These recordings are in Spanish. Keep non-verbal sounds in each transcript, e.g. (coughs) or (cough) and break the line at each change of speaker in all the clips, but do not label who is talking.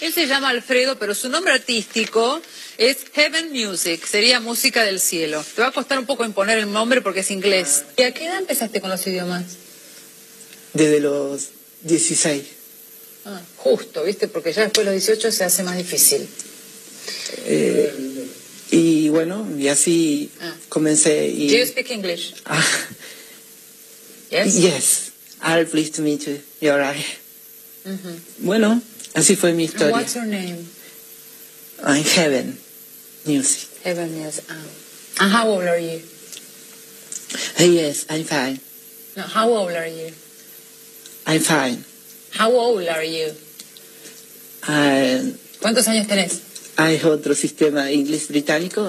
Él se llama Alfredo, pero su nombre artístico es Heaven Music, sería música del cielo. Te va a costar un poco imponer el nombre porque es inglés. ¿Y a qué edad empezaste con los idiomas?
Desde los 16.
Ah, justo, ¿viste? Porque ya después de los 18 se hace más difícil.
Eh, y bueno, y así
Ah.
comencé. Y,
Do you speak English?
Ah,
Yes.
yes, I'm pleased to meet you. You're right. Bueno, así fue mi historia.
what's your name?
I'm Heaven Music.
Heaven, yes. Ah. And how old are you?
Hey, yes, I'm fine.
No, how old are you?
I'm fine.
How old are you?
And
¿Cuántos años tenés?
hay otro sistema inglés británico.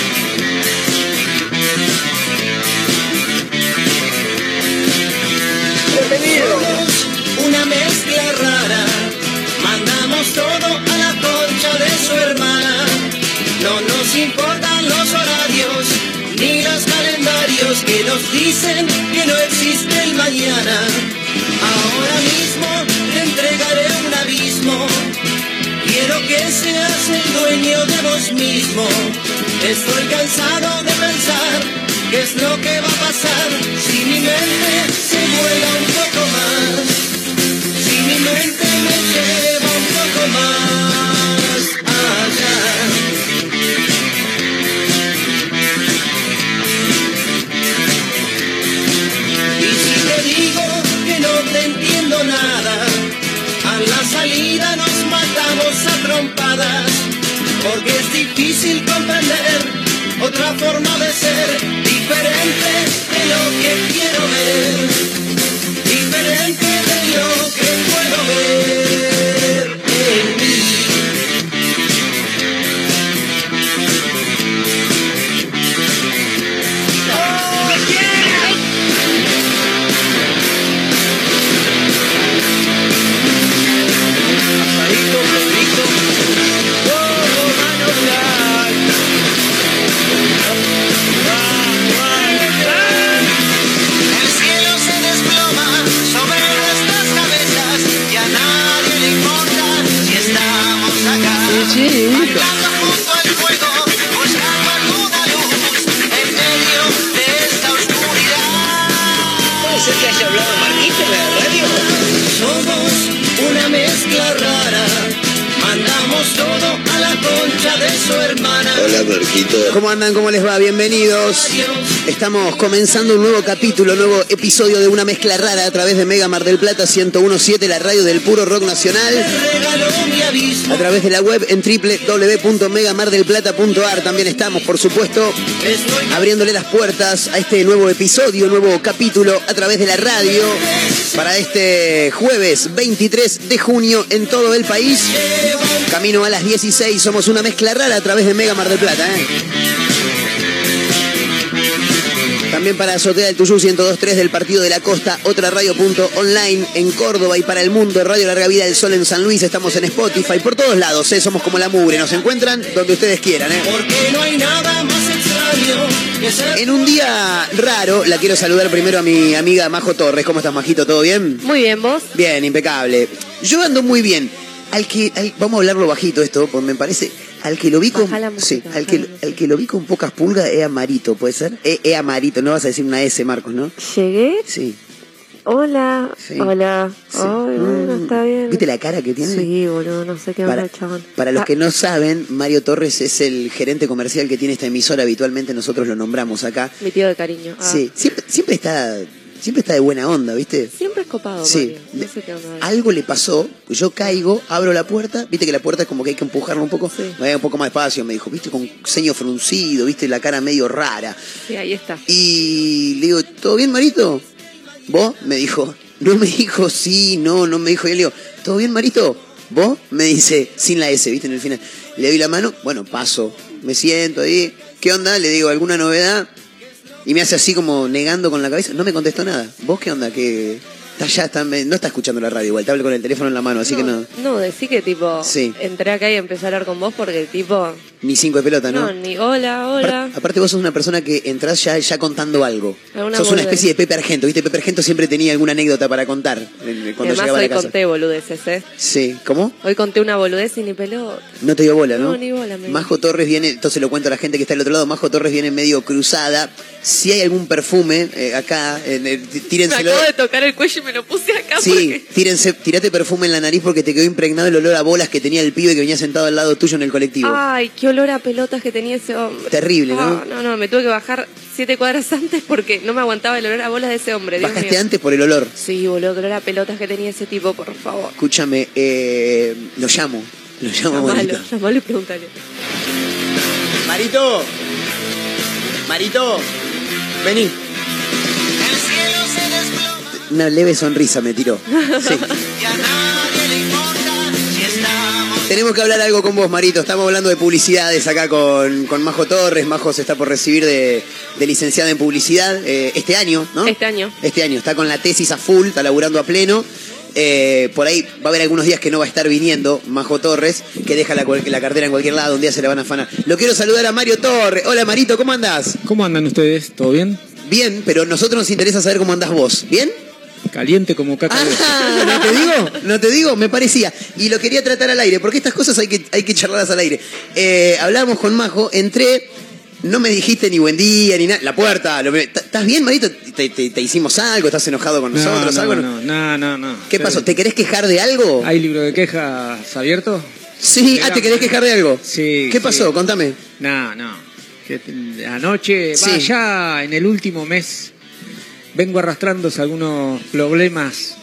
Todo a la concha de su hermana. No nos importan los horarios ni los calendarios que nos dicen que no existe el mañana. Ahora mismo te entregaré un abismo. Quiero que seas el dueño de vos mismo. Estoy cansado de pensar qué es lo que va a pasar si mi mente se vuela un poco más. Mente me lleva un poco más allá. Y si te digo que no te entiendo nada, a la salida nos matamos a trompadas, porque es difícil comprender otra forma de ser, diferente de lo que quiero ver, diferente lo que puedo ver
Hola, Marquito.
¿Cómo andan? ¿Cómo les va? Bienvenidos. Estamos comenzando un nuevo capítulo, nuevo episodio de Una Mezcla Rara a través de Mega Mar del Plata 1017, la radio del puro rock nacional. A través de la web en www.megamardelplata.ar también estamos, por supuesto, abriéndole las puertas a este nuevo episodio, nuevo capítulo a través de la radio para este jueves 23 de junio en todo el país. Camino a las 16, somos una mezcla rara a través de Mega Mar del Plata. ¿eh? También para Azotea del Tuyú 102.3 del Partido de la Costa, otra radio.online en Córdoba y para el mundo, Radio Larga Vida del Sol en San Luis, estamos en Spotify, por todos lados, ¿eh? somos como la mugre, nos encuentran donde ustedes quieran. ¿eh?
Porque no hay nada más
En un día raro, la quiero saludar primero a mi amiga Majo Torres. ¿Cómo estás, Majito? ¿Todo bien?
Muy bien, ¿vos?
Bien, impecable. Yo ando muy bien. Al que, al- vamos a hablarlo bajito esto, porque me parece, al que lo vi con, sí, al que, al que lo vi con pocas pulgas es Amarito, ¿puede ser? Es, es Amarito, no vas a decir una S, Marcos, ¿no?
Llegué.
Sí.
Hola.
Sí.
Hola.
sí.
Ay, bueno,
Mm.
está bien.
¿Viste la cara que tiene?
Sí, boludo, no sé qué onda
Para,
chabón.
para los
Ah,
que no saben, Mario Torres es el gerente comercial que tiene esta emisora. Habitualmente nosotros lo nombramos acá.
Mi tío de cariño. Ah.
Sí, siempre, siempre está, siempre está de buena onda, ¿viste?
Siempre es copado,
Sí.
Mario. No sé qué onda.
Algo le pasó, yo caigo, abro la puerta, viste que la puerta es como que hay que empujarla un poco,
Sí.
vaya un poco más despacio, me dijo, viste, con ceño fruncido, viste, la cara medio rara.
Sí, ahí está.
Y le digo, ¿todo bien, Marito? ¿Vos? Me dijo, no me dijo sí, no, no me dijo, y le digo, ¿todo bien, Marito? ¿Vos? Me dice, sin la S, ¿viste? En el final. Le doy la mano, bueno, paso. Me siento ahí. ¿Qué onda? Le digo, ¿alguna novedad? Y me hace así como negando con la cabeza. No me contestó nada. ¿Vos qué onda? Que está ya, está, no está escuchando la radio igual. Te hablo con el teléfono en la mano, así que no.
No, decí que tipo,
Sí.
entré acá y empecé a hablar con vos porque tipo,
Ni cinco de pelota, ¿no?
no, ni hola, hola.
Apar- Aparte vos sos una persona que entras ya, ya contando algo.
Alguna
sos una especie de Pepe Argento, ¿viste? Pepe Argento siempre tenía alguna anécdota para contar cuando
además
llegaba a
hoy
la casa.
conté boludeces, ¿eh?
Sí, ¿cómo?
Hoy conté una boludez y ni pelota.
No te dio bola, ¿no?
No, ni bola me.
Majo Torres viene, entonces lo cuento a la gente que está al otro lado, Majo Torres viene medio cruzada. Si hay algún perfume eh, acá, en el- tí-
Me
tírenselo.
acabo de tocar el cuello y me lo puse acá
Sí,
porque...
tírense, tirate perfume en la nariz porque te quedó impregnado el olor a bolas que tenía el pibe que venía sentado al lado tuyo en el colectivo.
Ay, qué olor a pelotas que tenía ese hombre.
Terrible, ¿no?
Ah, no, no, me tuve que bajar siete cuadras (laughs) antes porque no me aguantaba el olor a bolas de ese hombre. Dios
Bajaste
mío.
antes por el olor.
Sí, boludo, qué olor a pelotas que tenía ese tipo, por favor.
Escúchame, eh, lo llamo. Lo llamo a
Llamalo,
Marito.
llamalo y pregúntale.
Marito. Marito. Vení. Una leve sonrisa me tiró. Sí.
y a nadie le importa si estamos
Tenemos que hablar algo con vos, Marito. Estamos hablando de publicidades acá con, con Majo Torres. Majo se está por recibir de, de licenciada en publicidad eh, este año, ¿no?
Este año.
Este año. Está con la tesis a full, está laburando a pleno. Eh, por ahí va a haber algunos días que no va a estar viniendo Majo Torres, que deja la, la cartera en cualquier lado, un día se la van a afanar. Lo quiero saludar a Mario Torres. Hola Marito, ¿cómo andás?
¿Cómo andan ustedes? ¿Todo bien?
Bien, pero a nosotros nos interesa saber cómo andás vos. ¿Bien?
Caliente como caca.
Ah, no te digo, no te digo, me parecía. Y lo quería tratar al aire, porque estas cosas hay que, hay que charlarlas al aire. Eh, hablamos con Majo, entré, no me dijiste ni buen día, ni nada. La puerta, lo- ¿estás bien, Marito? ¿Te, te- te hicimos algo? ¿Estás enojado con
No,
nosotros?
no,
¿Algo?
no, no, no, no.
¿Qué pasó? ¿Te querés quejar de algo?
¿Hay libro de quejas abierto?
Sí, ah, ¿te querés quejar de algo?
Sí,
¿Qué
sí.
pasó? Contame.
No, no. Anoche,
Sí.
va, ya en el último mes, vengo arrastrándose algunos problemas.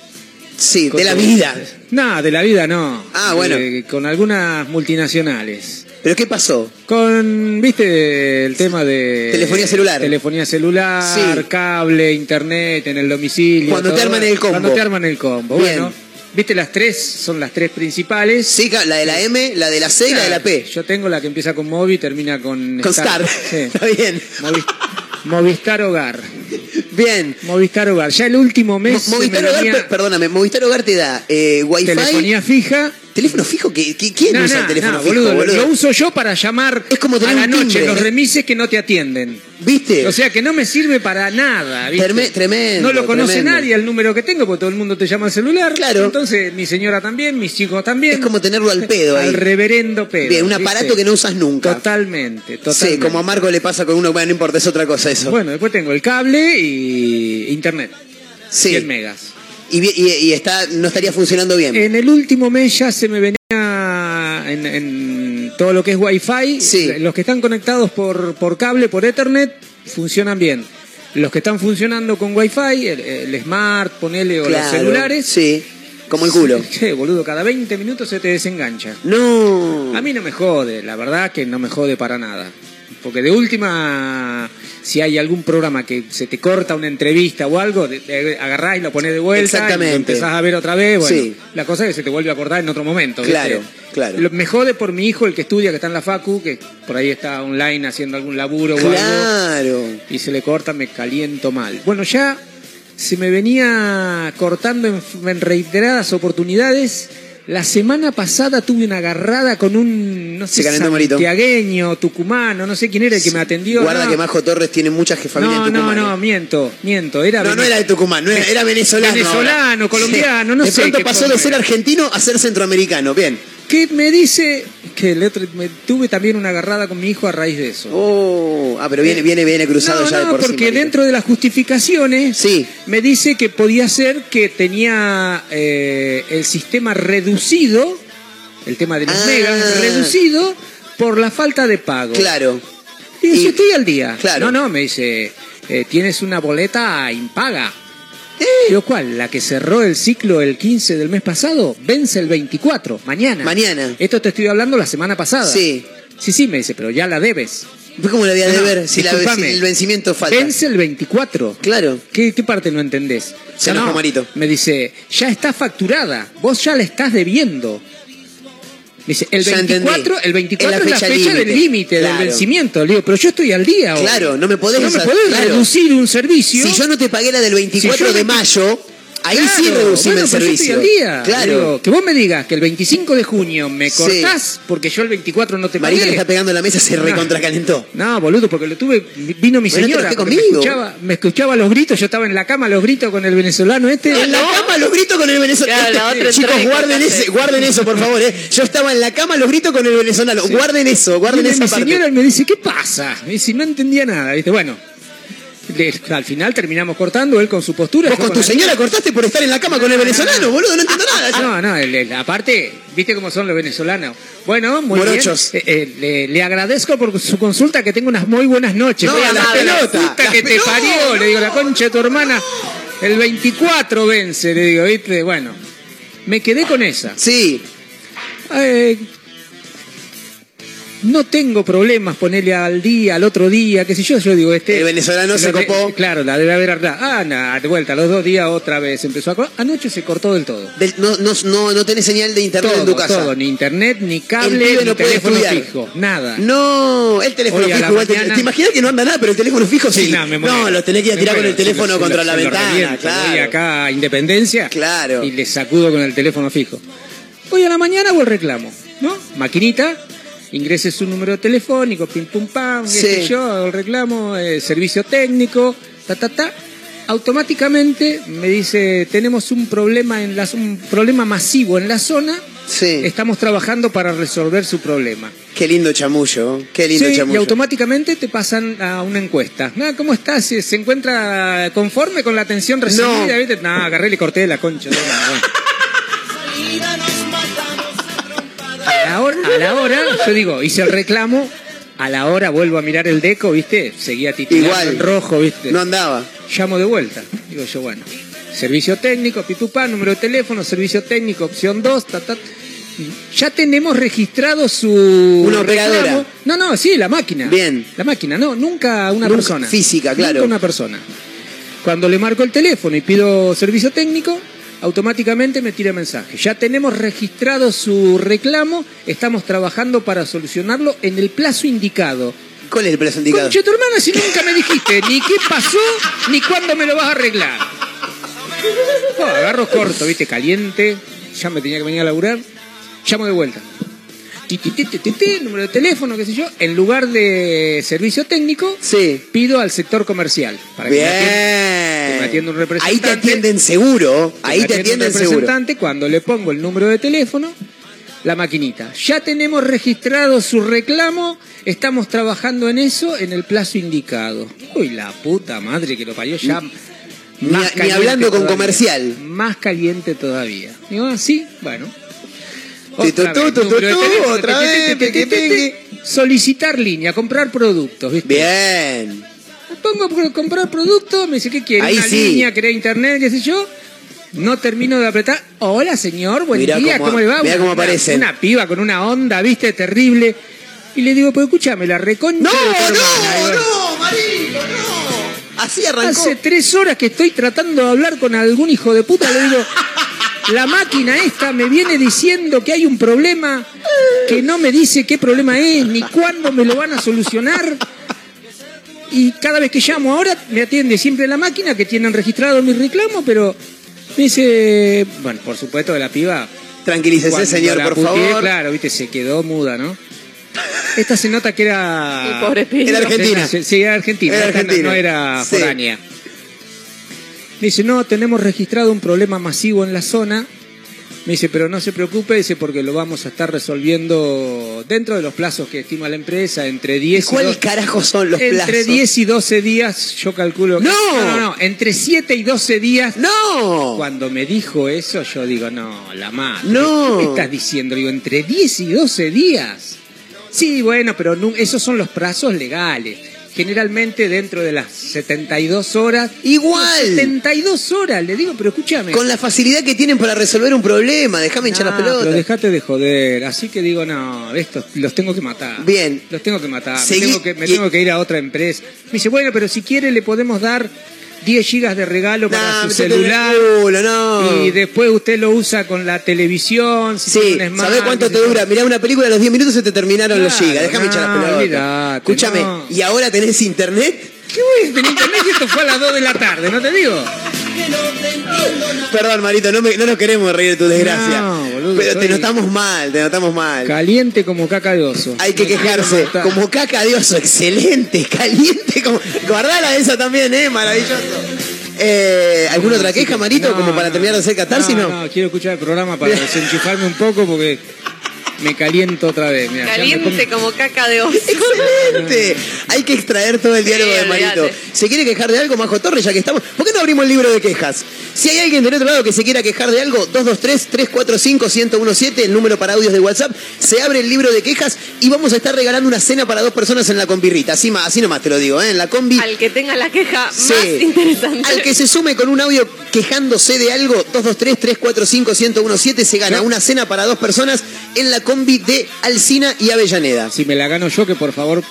Sí, de la vida.
No, de la vida no.
Ah, bueno.
Eh, con algunas multinacionales.
¿Pero qué pasó?
Con, viste, el tema de...
Telefonía celular.
Telefonía celular,
Sí.
cable, internet, en el domicilio.
Cuando te
todo.
arman el combo.
Cuando te arman el combo.
Bien.
Bueno, viste, las tres son las tres principales.
Sí, la de la M, la de la C y la de la P.
Yo tengo la que empieza con Movi y termina con...
Con Star.
Sí. (laughs)
Está bien.
Movi- Movistar Hogar.
Bien.
Movistar Hogar. Ya el último mes...
Mo- Movistar
me
Hogar,
venía
perdóname, Movistar Hogar te da eh, Wi-Fi.
Telefonía fija.
¿Teléfono fijo? ¿Qué, qué- quién
No,
usa
no,
el teléfono
no,
fijo,
boludo, lo-
boludo?
Lo uso yo para llamar
Es como
a la noche
timbre,
los
¿eh?
remises que no te atienden.
¿Viste?
O sea que no me sirve para nada.
tremendo,
No lo conoce
tremendo.
nadie el número que tengo porque todo el mundo te llama al celular.
Claro.
Entonces mi señora también, mis chicos también.
Es como tenerlo al pedo ahí.
Al reverendo pedo.
Bien, un
¿viste?
aparato que no usas nunca.
Totalmente,
Sí,
totalmente.
como a Marco le pasa con uno, bueno, no importa, es otra cosa eso.
Bueno, después tengo el cable y internet.
sí.
100 megas.
Y, y- y está, no estaría funcionando bien.
En el último mes ya se me venía en, en todo lo que es Wi-Fi.
Sí.
Los que están conectados por, por cable, por Ethernet, funcionan bien. Los que están funcionando con Wi-Fi, el, el Smart, ponele, o los celulares.
Sí, como el culo. (laughs)
Che, boludo, cada 20 minutos se te desengancha.
No.
A mí no me jode, la verdad que no me jode para nada. Porque de última, si hay algún programa que se te corta una entrevista o algo, de- de- agarrás y lo pones de vuelta
Exactamente.
y lo empezás a ver otra vez. Bueno,
Sí.
la cosa es que se te vuelve a acordar en otro momento. ¿viste?
Claro, claro.
Lo- me jode por mi hijo, el que estudia, que está en la Facu, que por ahí está online haciendo algún laburo o algo
Claro.
y se le corta, me caliento mal. Bueno, ya se me venía cortando en, en reiteradas oportunidades. La semana pasada tuve una agarrada con un, no sé, santiagueño, tucumano, no sé quién era el que me atendió.
Guarda
no,
que Majo Torres tiene mucha je- familia
no,
en
no,
Tucumán.
no,
¿eh?
miento, miento. Era
No, no era de Tucumán, no era, era venezolano.
Venezolano,
ahora.
colombiano, no (laughs)
de
sé
pronto
qué
pasó de ser
era.
argentino a ser centroamericano. Bien.
Que me dice que el otro- me tuve también una agarrada con mi hijo a raíz de eso.
Oh, ah, pero viene, viene, viene cruzado
no,
ya de
no,
por
porque dentro de las justificaciones
Sí.
me dice que podía ser que tenía eh, el sistema reducido, el tema de los
Ah.
megas, reducido por la falta de pago.
Claro.
Y
Y-
estoy al día.
Claro.
No, no, me dice, eh, tienes una boleta impaga. Digo, ¿cuál? ¿La que cerró el ciclo el 15 del mes pasado? Vence el 24, mañana.
Mañana.
Esto te estoy hablando la semana pasada.
Sí.
Sí, sí, me dice, pero ya la debes.
Como la voy a
No, no,
deber si, la- si el vencimiento falta.
Vence el 24.
Claro.
¿Qué, qué parte no entendés?
Se enojó Marito.
Me dice, ya está facturada, vos ya la estás debiendo. Dice, el
Ya
24,
entendí.
el 24
Es la fecha
fecha del
límite. Claro.
del vencimiento. Le digo, pero yo estoy al día hoy.
Claro, no me podés
No me podés
claro.
reducir un servicio.
Si yo no te pagué la del 24
Si yo
de mayo, ahí
Claro,
sí reducime
bueno,
el
yo estoy
servicio.
al día.
Claro.
Digo, que vos me digas que el 25 de junio me
Sí.
cortás porque yo el 24 no te pagué.
Marita le está pegando a la mesa, se
No.
recontracalentó.
No, boludo, porque lo tuve, vino mi
Bueno,
señora, me escuchaba, me escuchaba los gritos, yo estaba en la cama, los gritos con el venezolano este.
En la cama los gritos con el venezolano.
Claro,
Chicos,
y
guarden, ese, guarden eso, por favor. ¿eh? Yo estaba en la cama los gritos con el venezolano. Guarden eso, guarden
Viene
esa
mi
parte.
señora y me dice, ¿qué pasa? Me dice, no entendía nada. ¿viste? Bueno, al final terminamos cortando, él con su postura.
Vos con tu
la
señora cortaste por estar en la cama con el venezolano, boludo, no entiendo nada. yo.
No, no, el- el- aparte, viste cómo son los venezolanos. Bueno, muy
Morochos.
bien. Eh, eh, le, le agradezco por su consulta, que tenga unas muy buenas noches.
No,
Oiga,
las
la
pelotas,
puta
las
que te parió, le digo, la concha de tu hermana. El 24 vence, le digo, viste, bueno. Me quedé con esa.
Sí,
Eh, no tengo problemas ponerle al día, al otro día, qué sé yo. Yo digo, este.
El venezolano se copó.
Claro, la debe haber. Ah, nada, de vuelta, los dos días otra vez empezó a. Anoche se cortó del todo.
del- no, no, no, no tenés señal de internet
Todo,
en tu casa.
todo, ni internet, ni cable, ni
no
teléfono fijo, nada.
No, el teléfono
Hoy
fijo te-
mañana-
¿Te imaginas que no anda nada, pero el teléfono fijo sí?
no, me muero.
no, lo tenés que ir a tirar con el teléfono contra la ventana, claro.
Voy acá a Independencia
Claro.
y le sacudo con el teléfono fijo. Hoy a la mañana hago el reclamo, ¿no? Maquinita, ingrese su número telefónico, pim pum pam, qué
Sí.
sé yo, hago el reclamo, eh, servicio técnico, ta ta ta. Automáticamente me dice, tenemos un problema en la, un problema masivo en la zona,
Sí.
estamos trabajando para resolver su problema.
Qué lindo chamullo, qué lindo
Sí, y
chamullo.
automáticamente te pasan a una encuesta. Ah, ¿Cómo estás? ¿Se se encuentra conforme con la atención recibida?
No.
No, agarré y le corté la concha. (laughs) de la- la, hora, a la hora, yo digo, hice el reclamo, a la hora vuelvo a mirar el deco, ¿viste? Seguía titulando
Igual.
en rojo, ¿viste?
No andaba.
Llamo de vuelta. Digo yo, bueno, servicio técnico, pitupá, número de teléfono, servicio técnico, opción 2, ta, ta. Ya tenemos registrado su.
Una operadora.
reclamo. No, no, sí, la máquina.
Bien.
La máquina, no, nunca una
Nunca
persona.
física, claro.
Nunca una persona. Cuando le marco el teléfono y pido servicio técnico, automáticamente me tira mensaje. Ya tenemos registrado su reclamo, estamos trabajando para solucionarlo en el plazo indicado.
¿Cuál es el plazo indicado?
Conche tu hermana, si nunca me dijiste ni qué pasó, ni cuándo me lo vas a arreglar. Agarro corto, viste, caliente. Ya me tenía que venir a laburar. Llamo de vuelta. Ti, número de teléfono, qué sé yo. En lugar de servicio técnico,
Sí.
pido al sector comercial. Para atienda- que me
Bien.
atienda un
Ahí te
representante.
atienden seguro. Ahí te atienden seguro.
representante cuando le pongo el número de teléfono, la maquinita. Ya tenemos registrado su reclamo, estamos trabajando en eso en el plazo indicado. Uy, la puta madre que lo parió ya.
Ni,
más
ni hablando con
todavía.
comercial.
Más caliente todavía. Digo, ah, sí, bueno. Otra vez. Solicitar línea, comprar productos, ¿viste?
Bien.
Pongo por comprar productos, me dice, ¿qué quiere?
Ahí
Una
sí.
línea, quiere internet, qué sé yo. No termino de apretar. Hola, señor, buen
Mirá
día,
cómo-
¿cómo, le va?
mirá
Una-
cómo aparecen.
Una, piba con una onda, viste, terrible. Y le digo, pues escúchame, la reconcha
No,
de tu hermana".
no, no, marico, no. Así arrancó.
Hace tres horas que estoy tratando de hablar con algún hijo de puta, le digo, (laughs) la máquina esta me viene diciendo que hay un problema, que no me dice qué problema es, ni cuándo me lo van a solucionar. Y cada vez que llamo ahora me atiende siempre la máquina que tienen registrado mis reclamos, pero me dice, bueno, por supuesto que la piba...
Tranquilícese, señor,
la
por
puteé,
favor.
Claro, viste, se quedó muda, ¿no? Esta se nota que era...
Y pobre pibe.
Era argentina.
Sí, era argentina.
Era
esta no- era
Sí.
Me dice, no, tenemos registrado un problema masivo en la zona. Me dice, pero no se preocupe, dice, porque lo vamos a estar resolviendo dentro de los plazos que estima la empresa, entre 10 y
¿Cuál
12
carajo son los
entre
plazos?
10 y 12 días, yo calculo. que-
¡No!
no, no, no, entre 7 y 12 días.
¡No!
Cuando me dijo eso, yo digo, no, la madre.
No.
¿Qué me estás diciendo? Digo, entre 10 y 12 días. Sí, bueno, pero nu- esos son los plazos legales. Generalmente dentro de las 72 horas.
Igual.
72 horas, le digo, pero escúchame.
Con la facilidad que tienen para resolver un problema, déjame hinchar
No,
las pelotas.
Pero dejate de joder. Así que digo, no, estos los tengo que matar.
Bien.
Los tengo que matar.
Seguí-
Me, tengo que, me
y-
tengo que ir a otra empresa. Me dice, bueno, pero si quiere le podemos dar 10 gigas de regalo para
Nah,
su celular.
culo, no.
Y después usted lo usa con la televisión. Si
Sí, ¿sabés cuánto te dura? Mirá una película a los 10 minutos se te terminaron los gigas. Déjame
no,
echar pelotas.
olvidate,
Escúchame,
no.
¿y ahora tenés internet?
¿Qué voy a tener internet esto fue a las 2 de la tarde? ¿No te digo?
Perdón, Marito, no, me- no nos queremos reír de tu desgracia.
No, boludo,
pero te notamos mal, te notamos mal.
Caliente como caca de oso.
Hay que
Me
quejarse. Como caca de oso, excelente, caliente. Como... Guardala esa también, ¿eh? Maravilloso. Eh, ¿Alguna otra queja, Marito? Como para terminar de hacer catarsis, ¿no?
No, quiero escuchar el programa para (laughs) desenchufarme un poco porque me caliento otra vez. Mirá, me
Caliente
pongo-
como caca de oso.
¡Excelente! Hay que extraer todo el diálogo
Sí,
de Marito. ¿Se quiere quejar de algo, Majo Torres, ya que estamos? ¿Por qué no abrimos el libro de quejas? Si hay alguien del otro lado que se quiera quejar de algo, 223-345-1017, el número para audios de WhatsApp, se abre el libro de quejas y vamos a estar regalando una cena para dos personas en la combirrita. Así, así nomás te lo digo, ¿eh? En la combi.
Al que tenga la queja
Sí.
más interesante.
Al que se sume con un audio quejándose de algo, 223-345-1017, se gana una cena para dos personas en la combi de Alcina y Avellaneda.
Si me la gano yo, que por favor,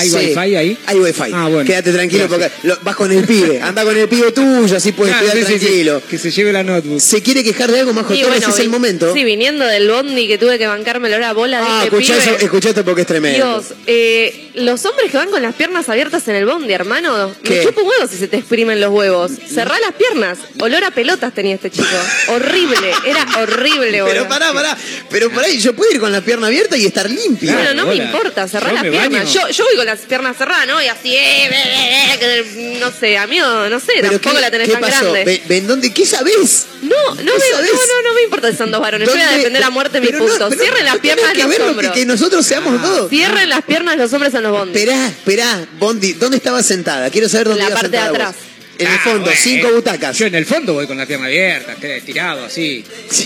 ¿hay
Sí,
wifi ahí?
Hay wifi.
Ah, bueno.
Quédate tranquilo
Gracias.
porque lo- vas con el pibe. Anda con el pibe tuyo, así puedes
Claro,
estudiar
sí,
tranquilo.
Que se lleve la notebook.
¿Se quiere quejar de algo, Majo
Y
Torres?
bueno,
es el momento.
Sí, viniendo del bondi que tuve que bancarme la hora bola de
ah,
este
escuchá,
pibe.
eso, escuchá esto porque es tremendo.
Dios, eh, los hombres que van con las piernas abiertas en el bondi, hermano,
¿Qué?
me chupo un huevo si se te exprimen los huevos. Cerrá las piernas. Olor a pelotas tenía este chico. (laughs) horrible, era horrible,
Pero
boludo.
pará, pará. Pero pará, yo puedo ir con la pierna abierta y estar limpia.
Bueno, no me
hola.
importa, cerrá
Yo
las
me
piernas.
baño.
Yo, yo voy con las piernas cerradas, ¿no? Y así, eh, eh, eh, que no sé, amigo, no sé,
Pero
tampoco
¿qué,
la tenés
¿qué
tan
pasó?
grande.
Ve- ven dónde? ¿Qué sabés?
No, no me, no,
sabés?
no, no me importa si son dos varones. Yo voy a
¿Dónde-
defender a muerte mi
no,
punto. Cierren las piernas
que
los
ver lo que, nosotros seamos dos.
Cierren las piernas los hombres en los bondis.
Esperá, esperá, Bondi, ¿dónde estaba sentada? Quiero saber dónde
La parte de atrás.
vos. En el
Ah,
fondo,
bueno.
cinco butacas.
Yo en el fondo voy con la pierna abierta, tirado así.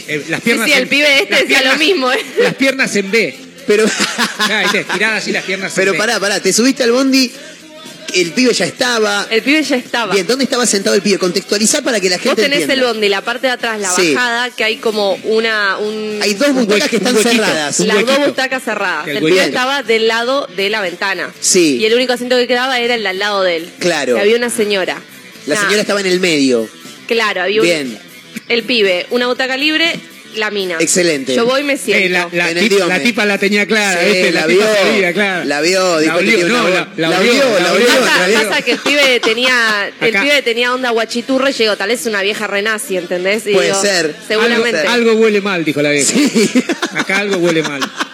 Eh, las piernas
sí, el
en-
pibe este decía lo mismo, ¿eh?
Las piernas en B.
Pero, (laughs)
Ah, así las piernas
pero pará, pará, te subiste al Bondi, el pibe ya estaba.
El pibe ya estaba.
Bien, ¿dónde estaba sentado el pibe? Contextualizá para que la gente
Vos tenés
entienda.
el bondi, la parte de atrás, la
Sí.
bajada, que hay como una... Un,
Hay dos
Un
butacas que están
huequito.
cerradas.
Las dos butacas cerradas.
El
El, pibe estaba del lado de la ventana.
Sí.
Y el único asiento que quedaba era el de al lado de él.
Claro.
Que había una señora.
La
Nah,
señora estaba en el medio.
Claro, había un-
Bien.
el pibe, una butaca libre, la mina.
Excelente.
Yo voy y me siento.
Eh, la, la
En el
tip-
diome.
la tipa la tenía clara,
Sí,
¿viste?
la vio.
sabía, claro.
La vio, dijo
la
que
olió,
tiene
no,
una
la, olió,
olió.
Pasa,
la olió.
pasa que el pibe tenía el pibe tenía onda guachiturro y llegó, tal vez una vieja renazi, ¿entendés? Y
Puede
digo,
ser.
Seguramente.
Algo, algo huele mal, dijo la vieja.
Sí.
Acá algo huele mal. (laughs)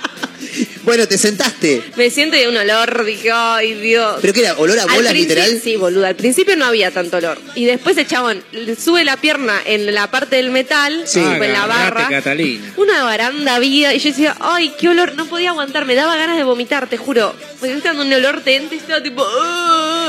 bueno, te sentaste.
Me siento de un olor, dije, ay Dios.
¿Pero qué era? ¿Olor a
principio-
literal?
Sí, boluda. Al principio no había tanto olor. Y después el chabón sube la pierna en la parte del metal,
Sí.
tipo en la
Agarrate,
barra.
Catalina. (laughs)
Una baranda vida. Y yo decía, ay, qué olor. No podía aguantar. Me daba ganas de vomitar, te juro. Porque me dando un olor tente y estaba tipo,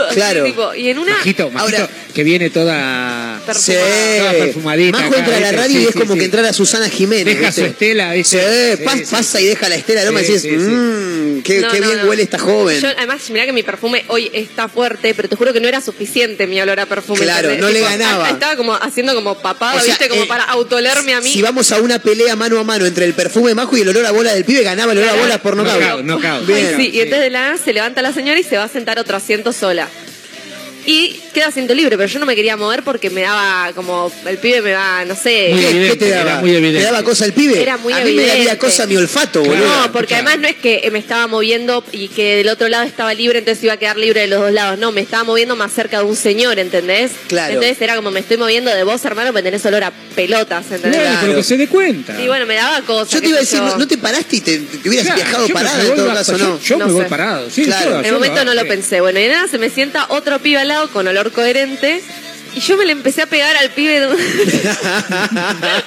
así,
Claro.
tipo, y en una.
Majito, majito,
Ahora-
que viene toda...
Sí.
Toda perfumadita
Majo
acá,
entra a la radio y es
sí,
como
sí.
que entrar a Susana Jiménez.
Deja
¿viste?
su estela, ¿viste?
Sí,
Sí,
pas-
sí.
pasa y deja la estela y
Sí,
decís, mmm, qué,
No,
qué
no,
bien
no.
huele esta joven.
Yo, además, mirá que mi perfume hoy está fuerte, pero te juro que no era suficiente mi olor a perfume.
Claro,
¿entendés?
no le ganaba.
Estaba como haciendo como papada,
O sea,
¿viste? Como
eh,
para autolerme a mí.
Si vamos a una pelea mano a mano entre el perfume de Majo y el olor a bola del pibe, ganaba el olor a bolas por. Bien.
Ay, sí, y entonces de la nada se levanta la señora y se va a sentar a otro asiento sola. Y queda asiento libre, pero yo no me quería mover porque me daba como. El pibe me va, no sé.
Muy
¿Qué,
evidente,
qué te
era
daba?
muy evidente.
¿Te daba cosa el pibe?
Era muy
a mí me daría cosa mi olfato,
Claro.
boludo.
No, porque además no es que me estaba moviendo y que del otro lado estaba libre, entonces iba a quedar libre de los dos lados. No, me estaba moviendo más cerca de un señor, ¿entendés?
Claro.
Entonces era como me estoy moviendo de vos, hermano, porque tenés olor a pelotas, ¿entendés?
Bueno, pero que se dé cuenta.
Y bueno, me daba cosas.
Yo te iba a decir,
yo.
¿no, no te paraste y te, te hubieras
Claro,
viajado
voy
en todo caso,
yo-
no?
Yo
No
me voy
sé.
parado, sí,
Claro.
En el momento no lo pensé. Bueno, y nada se me sienta otro pibe al con olor coherente. Y yo me le empecé a pegar al pibe de. Hasta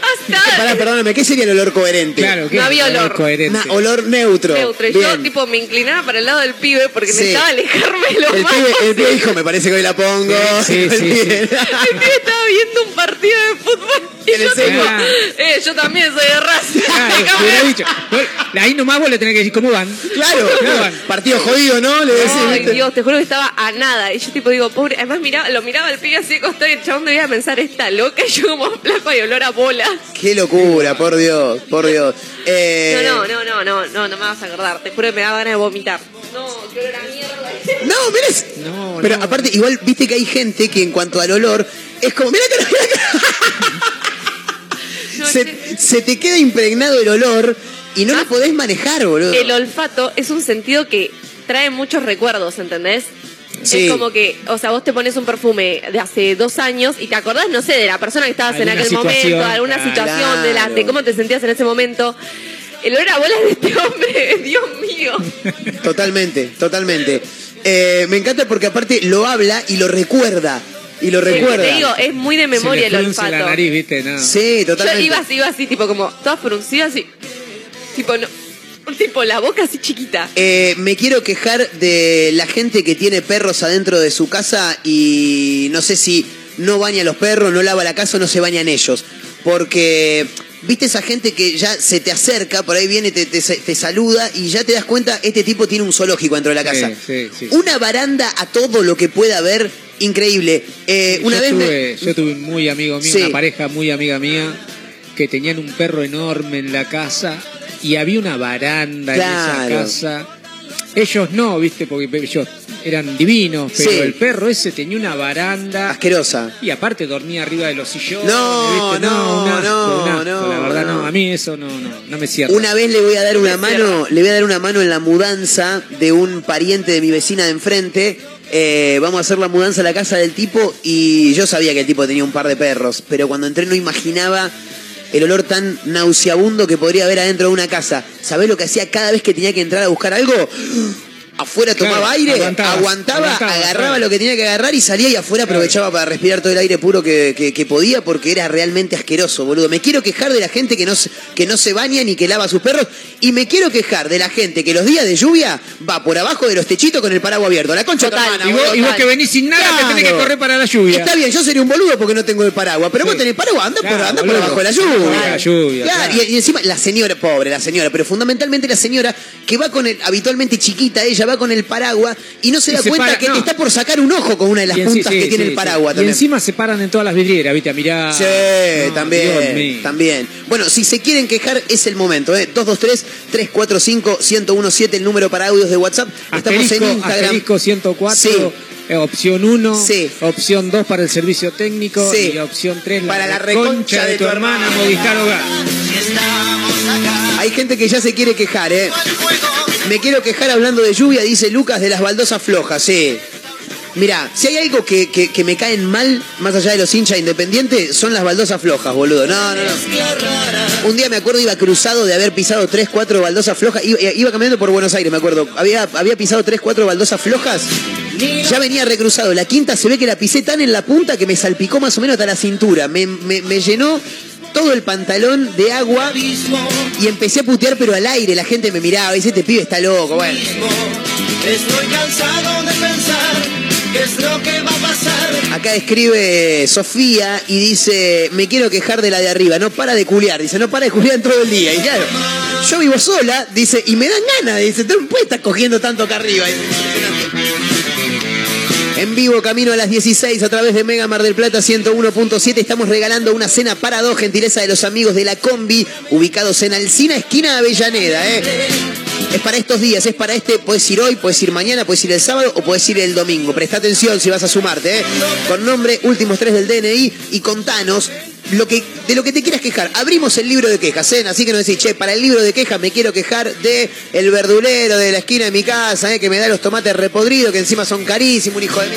(laughs) (laughs)
Pará, perdóname, ¿qué sería el olor coherente?
Claro,
No había olor.
coherente.
Una- olor neutro.
neutro. Y yo tipo me inclinaba para el lado del pibe porque
Sí.
necesitaba alejarme lo
el,
más
pibe, el pibe dijo, me parece que hoy la pongo.
Sí, sí,
El
sí,
pibe-
El pibe estaba viendo un partido de fútbol. Y yo, tipo, eh, yo también soy de raza. (laughs)
Claro, dicho. Ahí nomás vos le tenés que decir cómo van.
Claro,
¿Cómo
claro.
van?
Partido jodido, ¿no? Le decís,
Ay. Dios, te juro que estaba a nada. Y yo tipo digo, pobre, además miraba, lo miraba el pibe así de costado y el chabón debía pensar, esta loca, y yo como flaco y olor a bola.
Qué locura, por Dios, por Dios. Eh,
No, no, no, no, no, no, no me vas a acordar. Te juro que me da ganas de vomitar. No, qué olor a mierda.
No, mirá.
No,
Pero
no.
aparte, igual viste que hay gente que en cuanto al olor es como, mira que no, mirá
No, (laughs)
que- se,
che,
se te queda impregnado el olor y no lo podés manejar, boludo.
el olfato es un sentido que trae muchos recuerdos, ¿entendés?
Sí.
Es como que, o sea, vos te pones un perfume de hace dos años y te acordás, no sé, de la persona que estabas en aquel
situación,
momento, de alguna
claro.
situación, de, la, de cómo te sentías en ese momento. El olor a bolas de este hombre, (laughs) Dios mío.
Totalmente, totalmente. Eh, me encanta porque aparte lo habla y lo recuerda. Y lo recuerda.
Te digo, es muy de memoria
Se
el olfato.
la nariz, ¿viste? No.
Sí,
Yo
totalmente.
iba así, iba así, tipo como, todas fruncidas y. Tipo, no. (laughs) Tipo, la boca así chiquita.
Eh, me quiero quejar de la gente que tiene perros adentro de su casa y no sé si no baña a los perros, no lava la casa o no se bañan ellos. Porque, viste esa gente que ya se te acerca, por ahí viene, te, te- te saluda y ya te das cuenta, este tipo tiene un zoológico dentro de la casa.
sí, sí.
Una baranda a todo lo que pueda haber, increíble. Eh, una
yo,
vez me-
tuve, yo tuve un muy amigo mío,
Sí.
una pareja muy amiga mía, que tenían un perro enorme en la casa y había una baranda
Claro.
en esa casa. Ellos no, viste, porque ellos eran divinos, pero
Sí.
el perro ese tenía una baranda
asquerosa.
y aparte dormía arriba de los sillones.
No,
¿viste?
no,
asco,
no,
asco,
no,
La verdad, no.
no.
a mí eso no, no, no me cierra.
Una vez le voy a dar una mano, le voy a dar una mano en la mudanza de un pariente de mi vecina de enfrente. Eh, vamos a hacer la mudanza a la casa del tipo y yo sabía que el tipo tenía un par de perros, pero cuando entré no imaginaba el olor tan nauseabundo que podría haber adentro de una casa. ¿Sabés lo que hacía cada vez que tenía que entrar a buscar algo? Afuera tomaba
Claro,
aire, aguantaba, agarraba
claro.
lo que tenía que agarrar y salía y afuera aprovechaba para respirar todo el aire puro que, que- que podía porque era realmente asqueroso, boludo. Me quiero quejar de la gente que no, se- que no se baña ni que lava a sus perros y me quiero quejar de la gente que los días de lluvia va por abajo de los techitos con el paraguas abierto. La concha
Total.
hermana,
y, vos, y vos que venís sin nada, te tenés que correr para la lluvia.
Está bien, yo sería un boludo porque no tengo el paraguas, pero vos
Sí.
tenés paraguas, anda, por, anda abajo de la lluvia.
la.
Y, y encima la señora, pobre la señora, pero fundamentalmente la señora que va con el, habitualmente chiquita, ella va con el paraguas y no se
Y
da
se
cuenta
para-
que
no.
está por sacar un ojo con una de las
en-
puntas
sí,
que
sí,
tiene
sí,
el paraguas
sí. Y
también.
encima se paran en todas las vidrieras, viste, a mirar.
Sí,
No,
también, también. Bueno, si se quieren quejar es el momento, ¿eh? 223-345-1017, el número para audios de WhatsApp. Estamos
Asterisco,
en Instagram.
asterisco 104,
Sí.
eh, opción 1,
Sí.
opción 2 para el servicio técnico
Sí.
y opción 3
Para la reconcha
de tu hermana, Movistar Hogar.
Hay gente que ya se quiere quejar, ¿eh? Me quiero quejar hablando de lluvia, dice Lucas, de las baldosas flojas, sí. Mirá, si hay algo que, que- me caen mal, más allá de los hinchas independientes, son las baldosas flojas, boludo. No, no, no. Un día me acuerdo, iba cruzado de haber pisado 3, 4 baldosas flojas. Iba, caminando por Buenos Aires, me acuerdo. Había, había pisado 3, 4 baldosas flojas. Ya venía recruzado. La quinta se ve que la pisé tan en la punta que me salpicó más o menos hasta la cintura. Me- me llenó todo el pantalón de agua y empecé a putear, pero al aire. La gente me miraba y dice, este pibe está loco. Bueno,
Estoy cansado de pensar qué es lo que va a pasar.
acá escribe Sofía y dice, me quiero quejar de la de arriba. No para de culiar. Dice, no para de culiar en todo el día. Y claro, yo vivo sola, dice, y me dan ganas. Dice, tú puedes estar cogiendo tanto acá arriba. En vivo, camino a las 16 a través de Mega Mar del Plata 101.7. Estamos regalando una cena para dos, gentileza de los amigos de la Combi, ubicados en Alcina, esquina de Avellaneda. ¿eh? Es para estos días, es para este, puedes ir hoy, puedes ir mañana, puedes ir el sábado o puedes ir el domingo. Presta atención si vas a sumarte, ¿eh? Con nombre, últimos tres del DNI y contanos de lo que te quieras quejar. Abrimos el libro de quejas, ¿eh? Así que no decís, che, para el libro de quejas me quiero quejar de el verdulero de la esquina de mi casa, ¿eh? Que me da los tomates repodridos, que encima son carísimos, un hijo de mí.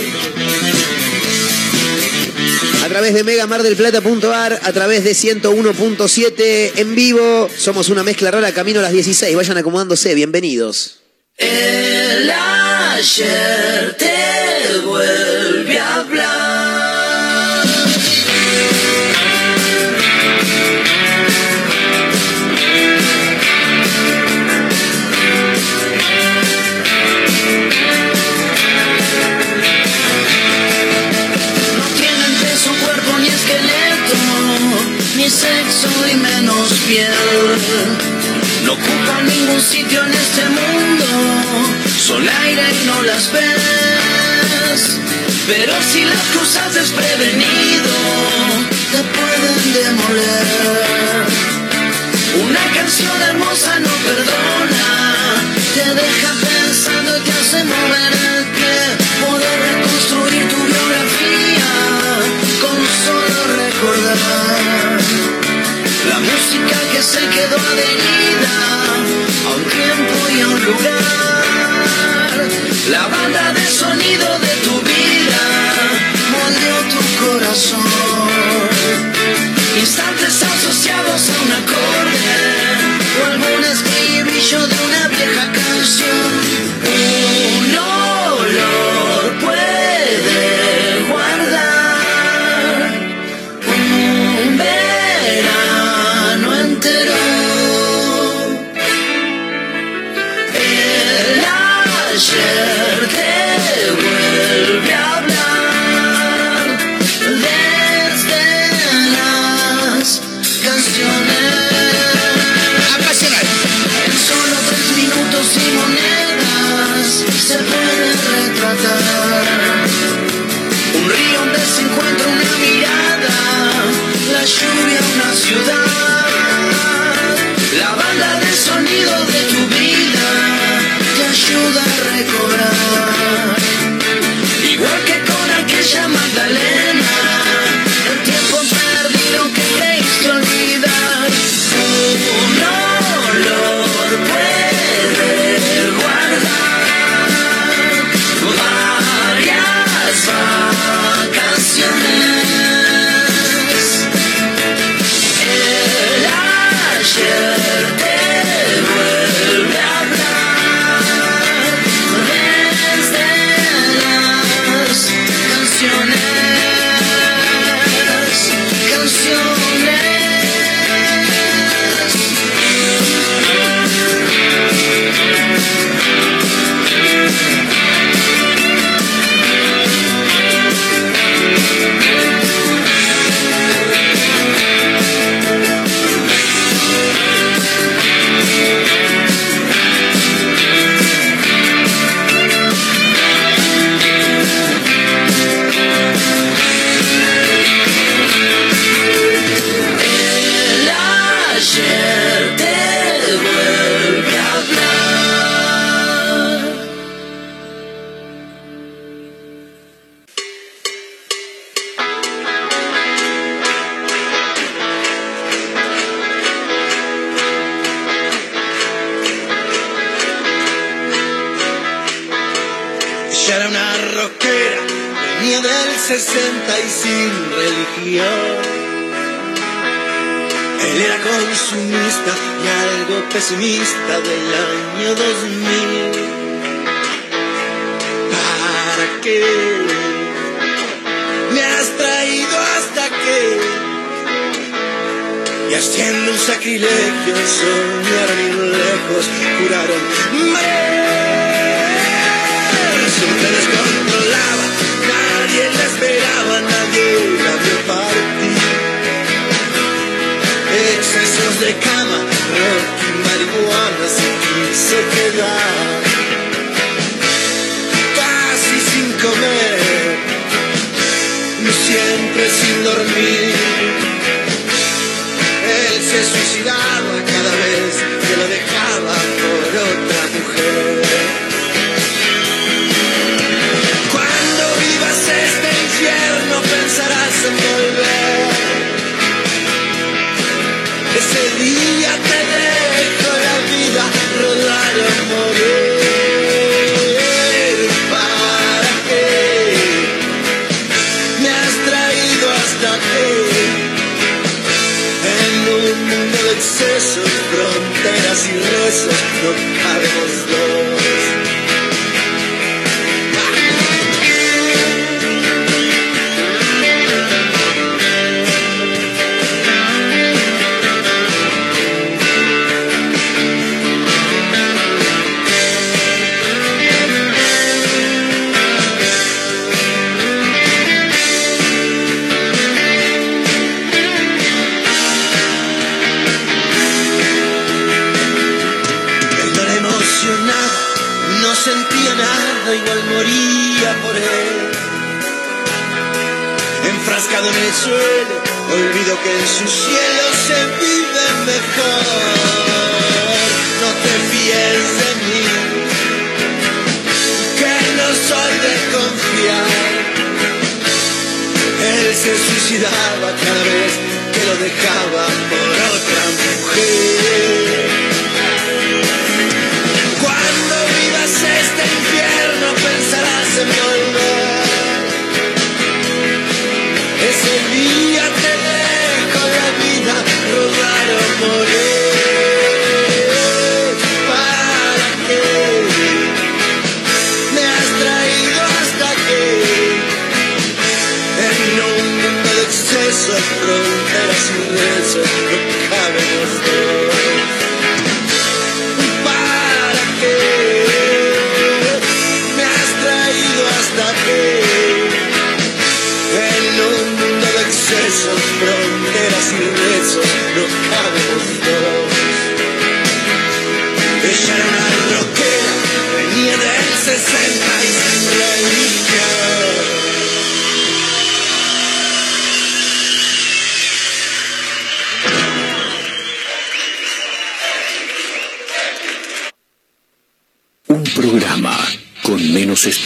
A través de megamardelplata.ar, a través de 101.7 en vivo. Somos una mezcla rara, camino a las 16. Vayan acomodándose, bienvenidos.
El ayer te vuelve a hablar. No ocupa ningún sitio en este mundo, son aire y no las ves. Pero si las cruzas desprevenido, te pueden demoler. Una canción hermosa no perdona, te deja pensando y te hace mover. que se quedó adherida a un tiempo y a un lugar. La banda de sonido de tu vida moldeó tu corazón. Instantes asociados a un acorde o algún escribillo de un
por
él. Enfrascado en el suelo, olvido que en su cielo se vive mejor. No te fíes de mí, que no soy de confiar. Él se suicidaba cada vez que lo dejaba por otra mujer.